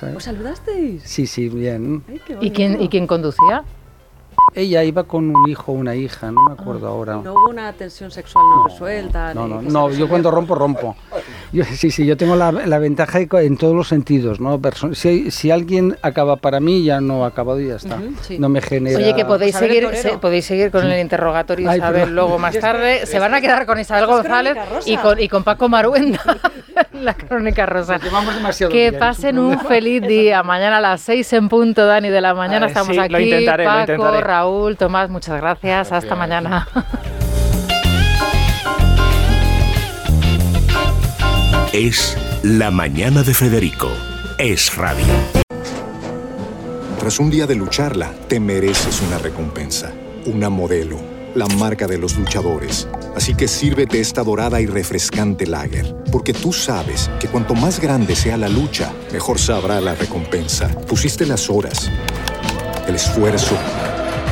¿sabes? ¿Os saludasteis? Sí, sí, bien. ¿Y quién, ¿Y quién conducía? Ella iba con un hijo o una hija, no me acuerdo ahora. No hubo una tensión sexual no, resuelta. No, no, no, yo cuando rompo, rompo. Yo, sí, sí, yo tengo la, la ventaja en todos los sentidos, ¿no? Si, si alguien acaba para mí, ya no ha acabado y ya está. Sí. No me genera... Oye, que podéis seguir, se- podéis seguir con el interrogatorio Ay, Isabel luego más tarde. Se van a quedar con Isabel González y con, y con Paco Maruenda, la crónica rosa. llevamos demasiado Que bien, pasen un feliz día. Mañana a las seis en punto, Dani, de la mañana estamos sí, lo aquí. intentaré, lo intentaré. Raúl, Tomás, muchas gracias. Hasta mañana. Es La Mañana de Federico. Es radio. Tras un día de lucharla, te mereces una recompensa, una modelo, la marca de los luchadores. Así que sírvete esta dorada y refrescante lager, porque tú sabes que cuanto más grande sea la lucha, mejor sabrá la recompensa. Pusiste las horas, el esfuerzo,